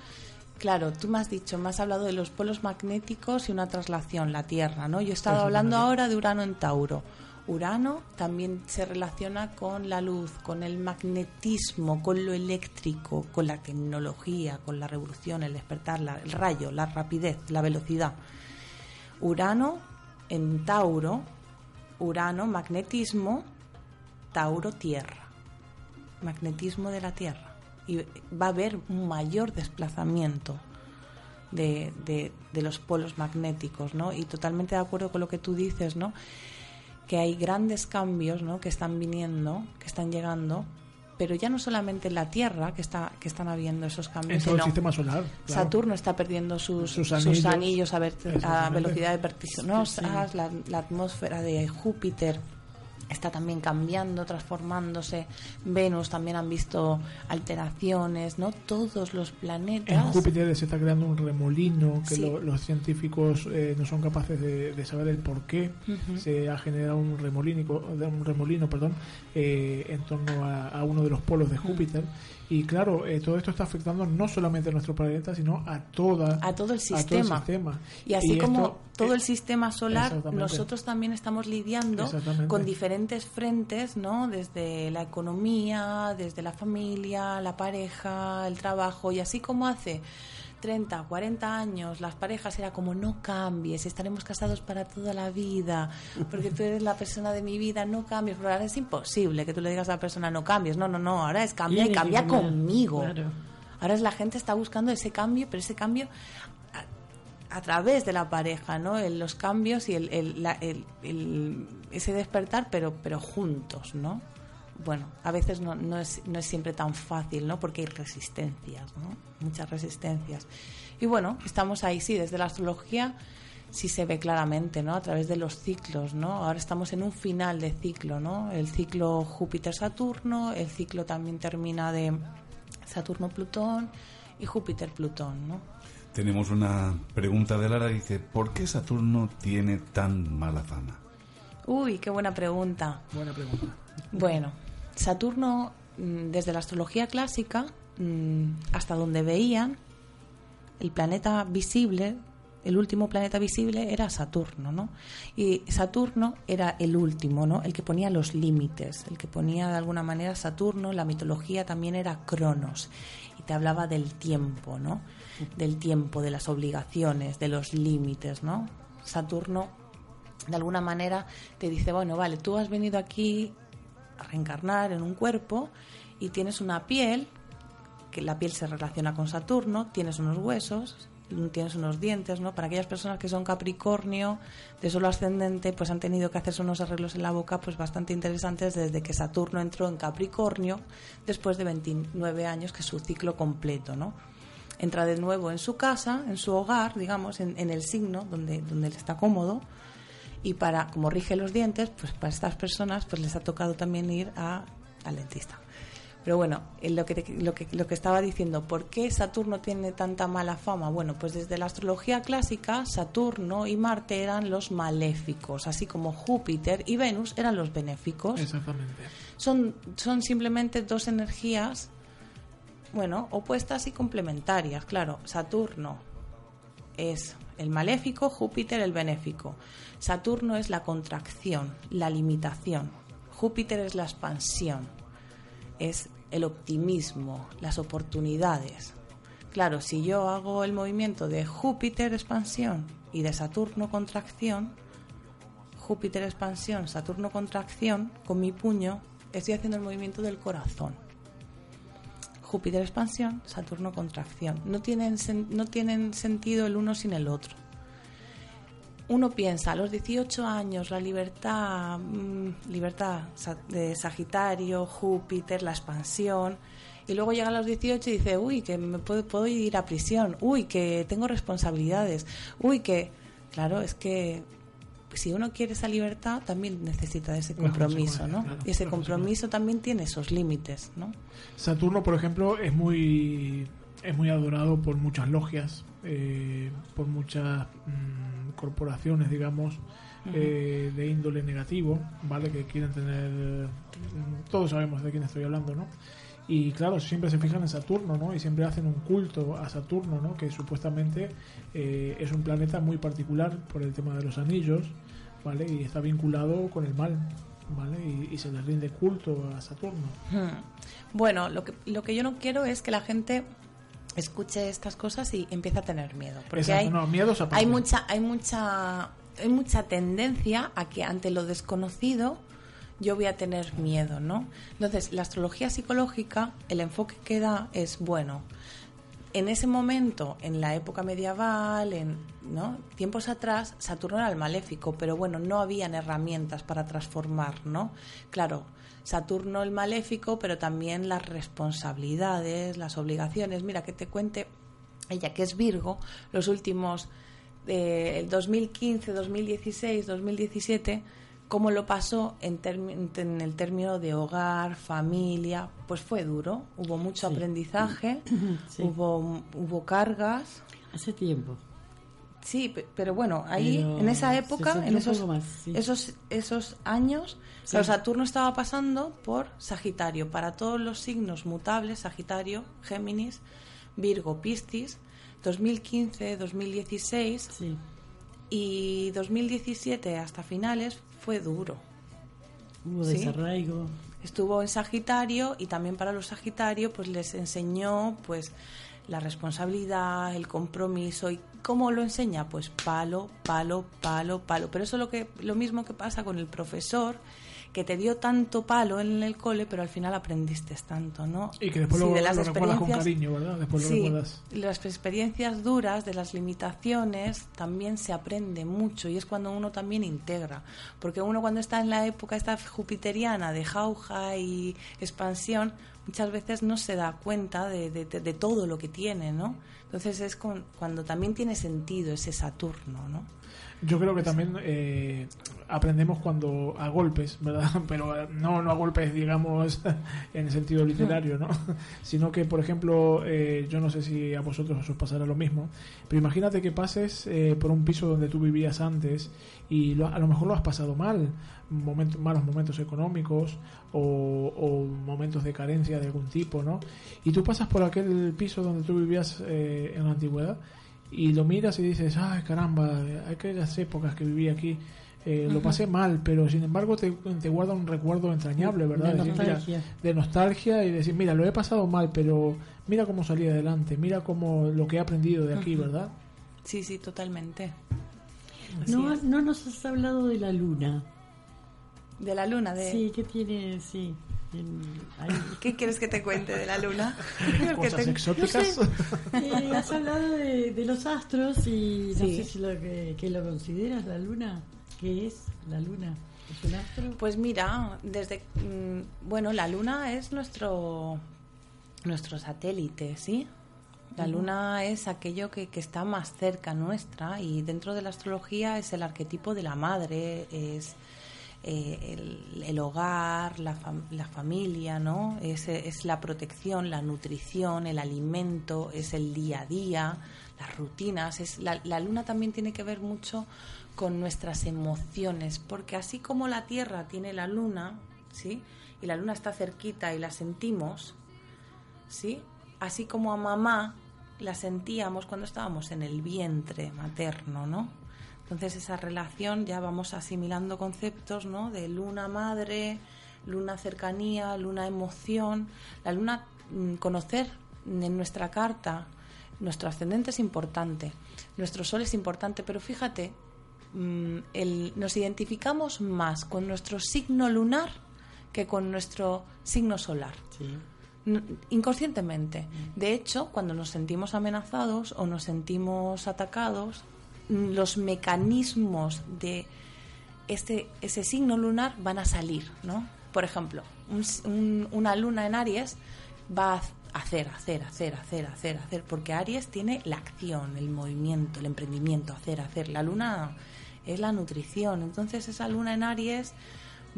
Speaker 11: claro, tú me has dicho, me has hablado de los polos magnéticos y una traslación, la Tierra, ¿no? Yo he estado hablando ahora de Urano en Tauro. Urano también se relaciona con la luz, con el magnetismo, con lo eléctrico, con la tecnología, con la revolución, el despertar, la- el rayo, la rapidez, la velocidad. Urano en Tauro, Urano, magnetismo, Tauro, tierra. Magnetismo de la tierra. Y va a haber un mayor desplazamiento de, de- de los polos magnéticos, ¿no? Y totalmente de acuerdo con lo que tú dices, ¿no? Que hay grandes cambios, ¿no? Que están viniendo, que están llegando, pero ya no solamente en la Tierra que está que están habiendo esos cambios,
Speaker 10: En todo el sistema solar. claro.
Speaker 11: Saturno está perdiendo sus,
Speaker 10: Sus
Speaker 11: sus
Speaker 10: anillos.
Speaker 11: a, ver- a
Speaker 10: Exactamente.
Speaker 11: velocidades vertiginosas,
Speaker 10: Sí, sí.
Speaker 11: La, la atmósfera de Júpiter está también cambiando, transformándose. Venus también han visto alteraciones, ¿no? Todos los
Speaker 10: En
Speaker 11: planetas.
Speaker 10: Júpiter se está creando un remolino que
Speaker 11: Sí.
Speaker 10: lo- los científicos eh, no son capaces de, de saber el por qué. Se ha generado un remolino, un remolino perdón, eh, en torno a, a uno de los polos de Júpiter. Y claro, eh, todo esto está afectando no solamente a nuestro planeta, sino a toda
Speaker 11: a todo el
Speaker 10: a todo el
Speaker 11: sistema.
Speaker 10: sistema.
Speaker 11: Y así como
Speaker 10: esto,
Speaker 11: todo el sistema solar, nosotros también estamos lidiando con diferentes frentes, ¿no? Desde la economía, desde la familia, la pareja, el trabajo, y así como hace 30, 40 años las parejas era como no cambies, estaremos casados para toda la vida, porque tú eres la persona de mi vida, no cambies, pero ahora es imposible que tú le digas a la persona no cambies, no, no, no, ahora es cambia y cambia conmigo.
Speaker 9: claro.
Speaker 11: Ahora es la gente está buscando ese cambio, pero ese cambio a, a través de la pareja, ¿no? El- los cambios y el, el- la- el- el- ese despertar, pero, pero juntos, ¿no? Bueno, a veces no, no, es, no es siempre tan fácil, ¿no? Porque hay resistencias, ¿no? Muchas resistencias. Y bueno, estamos ahí, sí, desde la astrología sí se ve claramente, ¿no? A través de los ciclos, ¿no? Ahora estamos en un final de ciclo, ¿no? El ciclo Júpiter-Saturno, el ciclo también termina de Saturno-Plutón y Júpiter-Plutón, ¿no?
Speaker 8: Tenemos una pregunta de Lara, dice, ¿por qué Saturno tiene tan mala fama?
Speaker 11: Uy, qué buena pregunta.
Speaker 10: Buena pregunta.
Speaker 11: Bueno, Saturno, mm, desde la astrología clásica, mm, hasta donde veían, el planeta visible, el último planeta visible era Saturno, ¿no? Y Saturno era el último, ¿no? El que ponía los límites, el que ponía de alguna manera Saturno, la mitología también era Cronos, y te hablaba del tiempo, ¿no? Del tiempo, de las obligaciones, de los límites, ¿no? Saturno de alguna manera te dice, bueno, vale, tú has venido aquí reencarnar en un cuerpo y tienes una piel, que la piel se relaciona con Saturno, tienes unos huesos, tienes unos dientes, ¿no? Para aquellas personas que son Capricornio, de solo ascendente, pues han tenido que hacerse unos arreglos en la boca pues bastante interesantes desde que Saturno entró en Capricornio después de 29 años, que es su ciclo completo, ¿no? Entra de nuevo en su casa, en su hogar, digamos, en, en el signo donde, donde él está cómodo, y para como rige los dientes pues para estas personas pues les ha tocado también ir a, al dentista pero bueno eh, lo que, te- lo que lo que estaba diciendo por qué Saturno tiene tanta mala fama bueno pues desde la astrología clásica Saturno y Marte eran los maléficos así como Júpiter y Venus eran los benéficos
Speaker 10: Exactamente.
Speaker 11: son son simplemente dos energías bueno opuestas y complementarias claro Saturno es el maléfico, Júpiter el benéfico. Saturno es la contracción, la limitación. Júpiter es la expansión, es el optimismo, las oportunidades. Claro, si yo hago el movimiento de Júpiter expansión y de Saturno contracción, Júpiter expansión, Saturno contracción, con mi puño estoy haciendo el movimiento del corazón. Júpiter expansión, Saturno contracción. No tienen, no tienen sentido el uno sin el otro. Uno piensa, a los 18 años, la libertad, mm, libertad de Sagitario, Júpiter, la expansión, Y luego llega a los 18 y dice, uy, que me puedo, puedo ir a prisión, uy, que tengo responsabilidades, uy, que... Claro, es que si uno quiere esa libertad, también necesita ese compromiso, ¿no?
Speaker 10: claro,
Speaker 11: y ese compromiso también tiene esos límites, ¿no?
Speaker 10: Saturno, por ejemplo, es muy es muy adorado por muchas logias, eh, por muchas mm, corporaciones, digamos, eh, de índole negativo, ¿vale? Que quieren tener... mm, Todos sabemos de quién estoy hablando, ¿no? Y claro, siempre se fijan en Saturno, ¿no? Y siempre hacen un culto a Saturno, ¿no? Que supuestamente eh, es un planeta muy particular por el tema de los anillos, ¿vale? Y está vinculado con el mal, ¿vale? Y, y se le rinde culto a Saturno.
Speaker 11: Hmm. Bueno, lo que, lo que yo no quiero es que la gente escuche estas cosas y empiece a tener miedo. Porque
Speaker 10: Exacto,
Speaker 11: hay,
Speaker 10: no, miedos aparte.
Speaker 11: hay mucha, hay mucha, hay mucha tendencia a que ante lo desconocido yo voy a tener miedo, ¿no? Entonces, la astrología psicológica, el enfoque que da es bueno. En ese momento, en la época medieval, en ¿no? tiempos atrás, Saturno era el maléfico, pero bueno, no habían herramientas para transformar, ¿no? Claro, Saturno el maléfico, pero también las responsabilidades, las obligaciones. Mira, que te cuente ella que es Virgo, los últimos eh, el 2015, 2016, 2017, cómo lo pasó en, en el término de hogar, familia, pues fue duro, hubo mucho
Speaker 9: Sí.
Speaker 11: aprendizaje,
Speaker 9: Sí.
Speaker 11: hubo, hubo cargas.
Speaker 9: Hace tiempo.
Speaker 11: Sí, pe- pero bueno, ahí
Speaker 9: Pero
Speaker 11: en esa época, en esos,
Speaker 9: más, sí.
Speaker 11: esos, esos años,
Speaker 9: Sí.
Speaker 11: claro, Saturno estaba pasando por Sagitario. Para todos los signos mutables, Sagitario, Géminis, Virgo, Piscis, 2015, 2016 y 2017 hasta finales fue duro.
Speaker 9: Hubo
Speaker 11: Sí.
Speaker 9: desarraigo.
Speaker 11: Estuvo en Sagitario y también para los Sagitario pues les enseñó pues la responsabilidad, el compromiso y cómo lo enseña pues palo, palo, palo, palo. Pero eso es lo que lo mismo que pasa con el profesor que te dio tanto palo en el cole, pero al final aprendiste tanto, ¿no?
Speaker 10: Y que después
Speaker 11: Sí,
Speaker 10: lo,
Speaker 11: de las
Speaker 10: lo recuerdas con cariño, ¿verdad? Después lo
Speaker 11: Sí,
Speaker 10: recuerdas.
Speaker 11: las experiencias duras de las limitaciones también se aprende mucho y es cuando uno también integra. Porque uno cuando está en la época esta jupiteriana de jauja y expansión, muchas veces no se da cuenta de, de- todo lo que tiene, ¿no? Entonces es con- cuando también tiene sentido ese Saturno, ¿no?
Speaker 10: Yo creo que también eh, aprendemos cuando a golpes, ¿verdad? Pero eh, no, no a golpes, digamos, en el sentido literario, ¿no? Sino que, por ejemplo, eh, yo no sé si a vosotros os pasará lo mismo, pero imagínate que pases eh, por un piso donde tú vivías antes y lo- a lo mejor lo has pasado mal, momentos, malos momentos económicos o, o momentos de carencia de algún tipo, ¿no? Y tú pasas por aquel piso donde tú vivías eh, en la antigüedad y lo miras y dices, ay caramba, aquellas épocas que viví aquí, eh, lo pasé mal, pero sin embargo te, te guarda un recuerdo entrañable, ¿verdad?
Speaker 9: De
Speaker 10: Decir, mira,
Speaker 9: nostalgia.
Speaker 10: de nostalgia y decir, mira, lo he pasado mal, pero mira cómo salí adelante, mira cómo lo que he aprendido de aquí. ¿verdad?
Speaker 11: Sí, sí, totalmente. Así
Speaker 9: No,
Speaker 11: es.
Speaker 9: no nos has hablado de la luna.
Speaker 11: De la luna, de...
Speaker 9: Sí, ¿qué tiene? Sí. Ahí.
Speaker 11: ¿Qué quieres que te cuente de la luna?
Speaker 10: Cosas
Speaker 11: te-
Speaker 10: exóticas.
Speaker 9: No sé, eh, has hablado de, de los astros y no
Speaker 11: Sí.
Speaker 9: sé si lo que, que lo consideras la luna. ¿Qué es la luna? ¿Es un astro?
Speaker 11: Pues mira, desde mm, bueno, la luna es nuestro nuestro satélite, ¿sí? La luna es aquello que, que está más cerca nuestra y dentro de la astrología es el arquetipo de la madre, es eh, el, hogar, la, la familia, ¿no? Es, es la protección, la nutrición, el alimento, es el día a día, las rutinas. Es, la, la luna también tiene que ver mucho con nuestras emociones, porque así como la Tierra tiene la luna, ¿sí? Y la luna está cerquita y la sentimos, ¿sí? Así como a mamá la sentíamos cuando estábamos en el vientre materno, ¿no? Entonces esa relación ya vamos asimilando conceptos, ¿no? De luna madre, luna cercanía, luna emoción. La luna, mm, conocer en nuestra carta, nuestro ascendente es importante, nuestro sol es importante, pero fíjate, mm, el- nos identificamos más con nuestro signo lunar que con nuestro signo solar. Inconscientemente. De hecho, cuando nos sentimos amenazados o nos sentimos atacados, mm, los mecanismos de ese, ese signo lunar van a salir, ¿no? Por ejemplo, una luna en Aries va a, hacer, hacer, hacer, hacer, hacer, hacer, porque Aries tiene la acción, el movimiento, el emprendimiento, hacer, hacer. La luna es la nutrición, entonces esa luna en Aries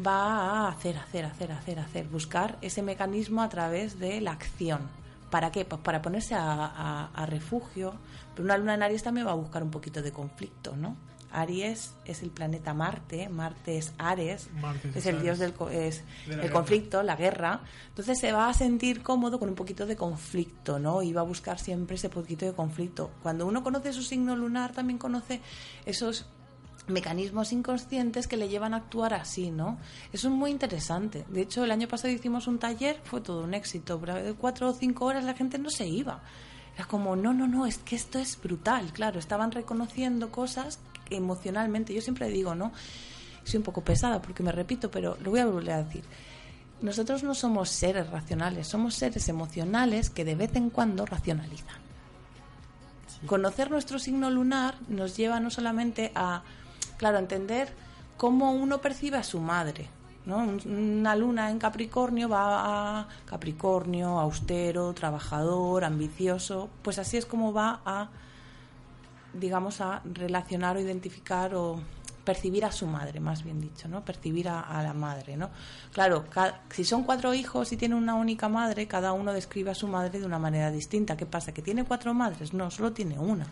Speaker 11: va a hacer, hacer, hacer, hacer, hacer, buscar ese mecanismo a través de la acción. ¿Para qué? Pues para ponerse a, a- a refugio, pero una luna en Aries también va a buscar un poquito de conflicto, ¿no? Aries es el planeta Marte, Marte es Ares,
Speaker 10: Marte
Speaker 11: es
Speaker 10: es
Speaker 11: el dios del co- es
Speaker 10: De
Speaker 11: el
Speaker 10: guerra.
Speaker 11: conflicto, la guerra. Entonces se va a sentir cómodo con un poquito de conflicto, ¿no? Y va a buscar siempre ese poquito de conflicto. Cuando uno conoce su signo lunar, también conoce esos mecanismos inconscientes que le llevan a actuar así, ¿no? Eso es muy interesante. De hecho, el año pasado hicimos un taller, fue todo un éxito. pero cuatro o cinco horas la gente no se iba. Era como, no, no, no, es que esto es brutal. Claro, estaban reconociendo cosas emocionalmente. Yo siempre digo, ¿no? Soy un poco pesada porque me repito, pero lo voy a volver a decir. Nosotros no somos seres racionales, somos seres emocionales que de vez en cuando racionalizan. Conocer nuestro signo lunar nos lleva no solamente a, claro, a entender cómo uno percibe a su madre. ¿No? Un- Una luna en Capricornio va a Capricornio, austero, trabajador, ambicioso. Pues así es como va a, digamos, a relacionar o identificar o percibir a su madre, más bien dicho, ¿no? Percibir a, la madre, ¿no? Claro, si son cuatro hijos y tiene una única madre, cada uno describe a su madre de una manera distinta. ¿Qué pasa? ¿Que tiene cuatro madres? No, solo tiene una.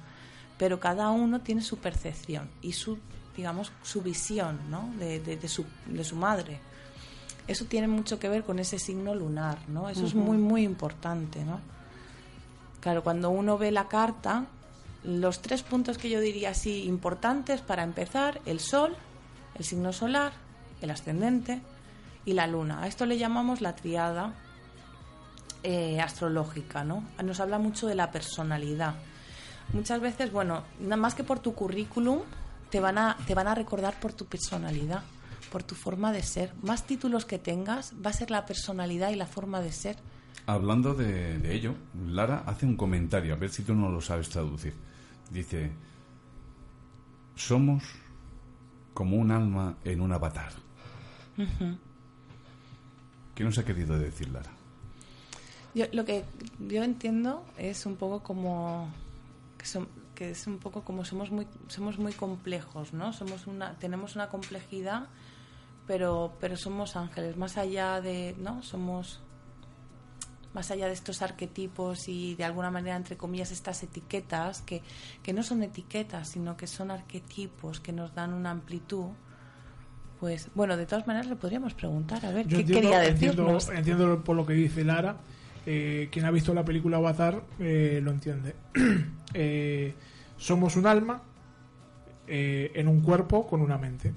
Speaker 11: Pero cada uno tiene su percepción y su, digamos, su visión, ¿no? De, de- de su, de su madre. Eso tiene mucho que ver con ese signo lunar, ¿no? Eso es muy, muy importante, ¿no? Claro, cuando uno ve la carta, los tres puntos que yo diría así importantes para empezar, el sol, el signo solar, el ascendente y la luna. A esto le llamamos la triada eh, astrológica, ¿no? Nos habla mucho de la personalidad. Muchas veces, bueno, nada más que por tu currículum, te van a, te van a recordar por tu personalidad, por tu forma de ser. Más títulos que tengas, va a ser la personalidad y la forma de ser.
Speaker 8: Hablando de, de ello, Lara hace un comentario, a ver si tú no lo sabes traducir. Dice, somos como un alma en un avatar. ¿Qué nos ha querido decir Lara?
Speaker 11: Yo, lo que yo entiendo es un poco como que, som- que es un poco como somos muy somos muy complejos, ¿no? Somos una tenemos una complejidad, pero pero somos ángeles más allá de, ¿no? Somos más allá de estos arquetipos y de alguna manera entre comillas estas etiquetas que que no son etiquetas, sino que son arquetipos que nos dan una amplitud. Pues bueno, de todas maneras le podríamos preguntar a ver
Speaker 10: Yo
Speaker 11: qué
Speaker 10: entiendo,
Speaker 11: quería
Speaker 10: entiendo,
Speaker 11: decirnos.
Speaker 10: entiendo por lo que dice Lara. Eh, quien ha visto la película Avatar eh, lo entiende. Eh, somos un alma eh, en un cuerpo con una mente.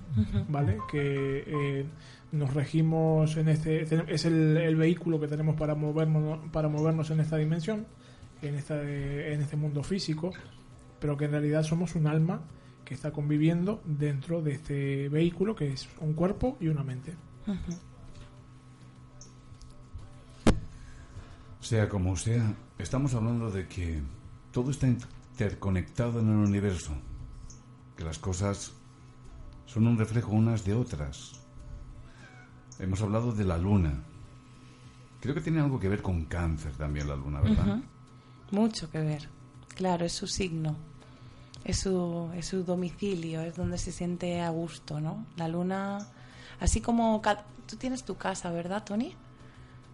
Speaker 10: ¿vale? Que eh, nos regimos en este es el, el vehículo que tenemos para movernos para movernos en esta dimensión, en esta en este mundo físico, pero que en realidad somos un alma que está conviviendo dentro de este vehículo que es un cuerpo y una mente.
Speaker 11: Ujú.
Speaker 8: Sea como sea, estamos hablando de que todo está interconectado en el universo, que las cosas son un reflejo unas de otras. Hemos hablado de la luna. Creo que tiene algo que ver con cáncer también la luna, ¿verdad?
Speaker 11: Mucho que ver. Claro, es su signo. Es su, es su domicilio, es donde se siente a gusto, ¿no? La luna, así como tú tienes tu casa, ¿verdad, Tony?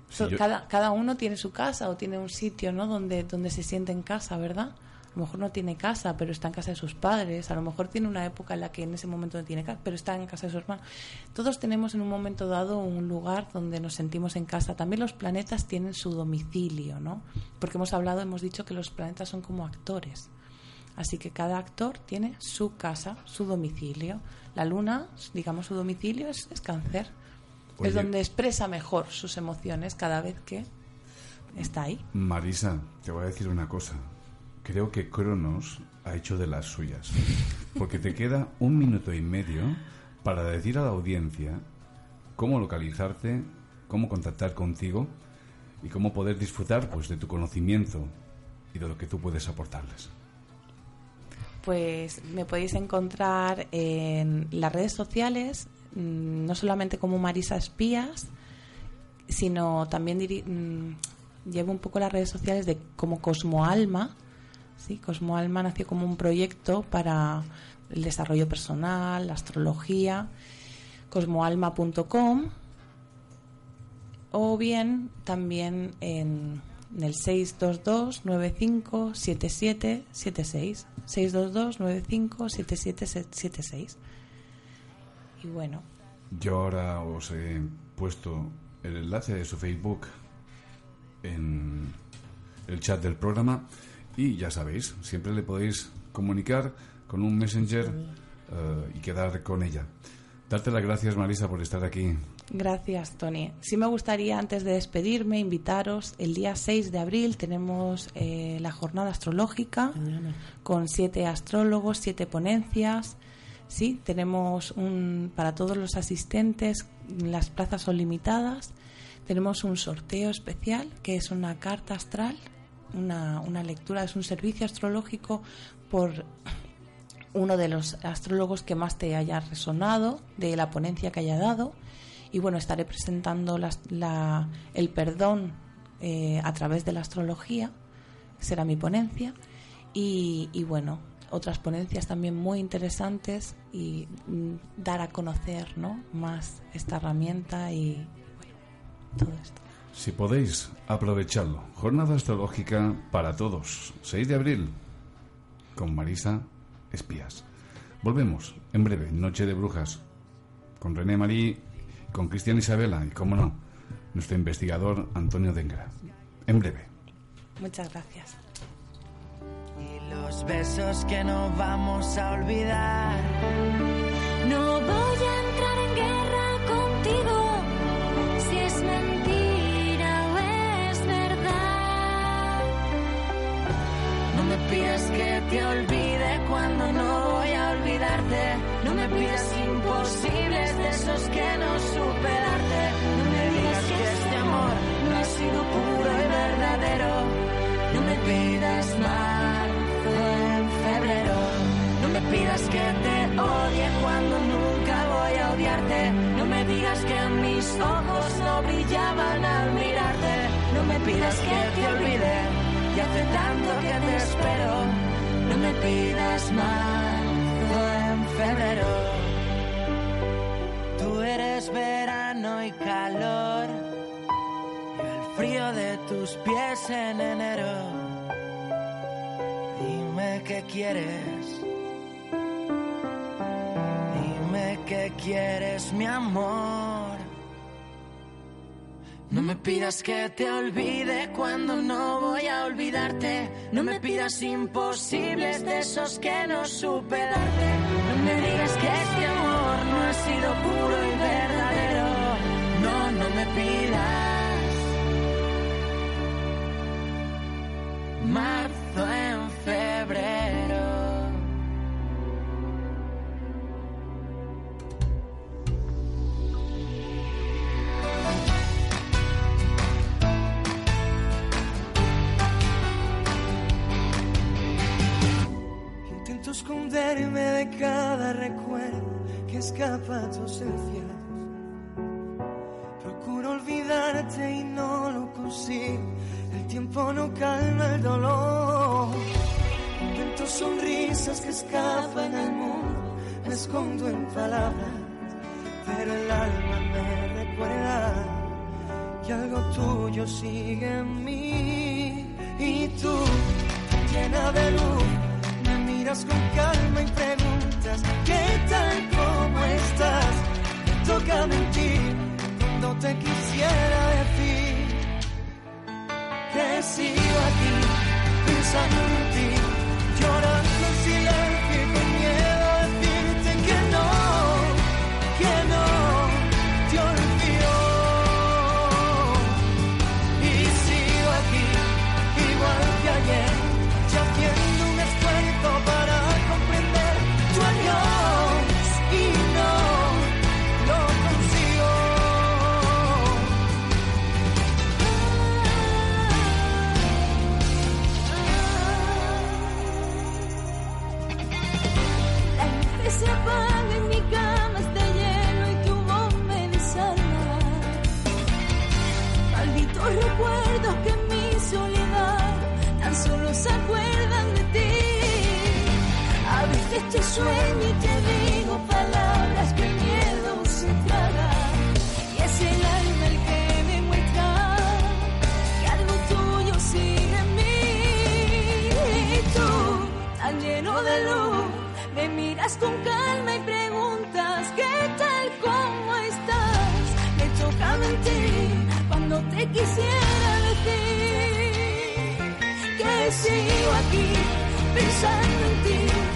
Speaker 8: Sí,
Speaker 11: So-
Speaker 8: yo-
Speaker 11: cada, cada uno tiene su casa o tiene un sitio, ¿no? Donde, donde se siente en casa, ¿verdad? A lo mejor no tiene casa, pero está en casa de sus padres. A lo mejor tiene una época en la que en ese momento no tiene casa, pero está en casa de su hermano. Todos tenemos en un momento dado un lugar donde nos sentimos en casa. También los planetas tienen su domicilio, ¿no? Porque hemos hablado, hemos dicho que los planetas son como actores. Así que cada actor tiene su casa, su domicilio. La luna, digamos, su domicilio es, es cáncer.
Speaker 8: Oye.
Speaker 11: Es donde expresa mejor sus emociones cada vez que está ahí.
Speaker 8: Marisa, te voy a decir una cosa. Creo que Cronos ha hecho de las suyas. Porque te queda un minuto y medio para decir a la audiencia cómo localizarte, cómo contactar contigo y cómo poder disfrutar pues, de tu conocimiento y de lo que tú puedes aportarles.
Speaker 11: Pues me podéis encontrar en las redes sociales, no solamente como Marisa Espías, sino también mm, llevo un poco las redes sociales de como Cosmoalma. Sí, Cosmoalma nació como un proyecto para el desarrollo personal, la astrología, cosmoalma.com o bien también en, en el 622 95 y bueno
Speaker 8: Yo ahora os he puesto el enlace de su Facebook en el chat del programa y ya sabéis, siempre le podéis comunicar con un messenger eh, y quedar con ella. Darte las gracias, Marisa, por estar aquí.
Speaker 11: Gracias, Tony. Sí me gustaría, antes de despedirme, invitaros. El día 6 de abril tenemos eh, la jornada astrológica con siete astrólogos, siete ponencias. Sí, tenemos un, para todos los asistentes, las plazas son limitadas. Tenemos un sorteo especial que es una carta astral, una, una lectura, es un servicio astrológico por uno de los astrólogos que más te haya resonado, de la ponencia que haya dado. Y bueno, estaré presentando la- el perdón eh, a través de la astrología, será mi ponencia. Y, y bueno, otras ponencias también muy interesantes y mm, dar a conocer ¿no? más esta herramienta y bueno, todo esto.
Speaker 8: Si podéis, aprovechadlo. Jornada astrológica para todos. 6 de abril. Con Marisa Espías. Volvemos en breve, Noche de Brujas. Con René Marí, con Cristian Isabela y, como no, nuestro investigador Antonio Dengra. En breve.
Speaker 11: Muchas gracias.
Speaker 4: Los besos que no vamos a olvidar.
Speaker 5: No voy a entrar en guerra contigo si es mentira o es verdad.
Speaker 4: No me pidas que te olvide cuando no voy a olvidarte. No me pidas imposibles de esos que no supe darte. No me digas que este amor no ha sido puro y verdadero. No me pidas marzo pidas que te odie cuando nunca voy a odiarte. No me digas que mis ojos no brillaban al mirarte. No me pidas que te olvide. Y hace tanto que te espero. No me pidas marzo en febrero. Tú eres verano y calor. El frío de tus pies en enero. Dime qué quieres. Qué quieres, mi amor. No me pidas que te olvide cuando no voy a olvidarte. No me pidas imposibles de esos que no supe darte. No me digas que este amor no ha sido puro y verdadero. No, no me pidas. Marzo
Speaker 12: escapa tu. Procuro olvidarte y no lo consigo. El tiempo no calma el dolor. Invento sonrisas que escapan al mundo. Me escondo en palabras, pero el alma me recuerda que algo tuyo sigue en mí. Y tú, llena de luz, me miras con calma y preguntas, ¿qué tal? ¿Cómo estás? Me toca mentir cuando te quisiera decir que aquí, pensando en ti, llorando
Speaker 13: acuerdan de ti. A veces te sueño y te digo palabras que el miedo se traga. Y es el alma el que me muestra que algo tuyo sigue en mí. Y tú, tan lleno de luz, me miras con calma y preguntas qué tal, cómo estás. Me toca mentir cuando te quisiera decir sigo aquí pensando en ti,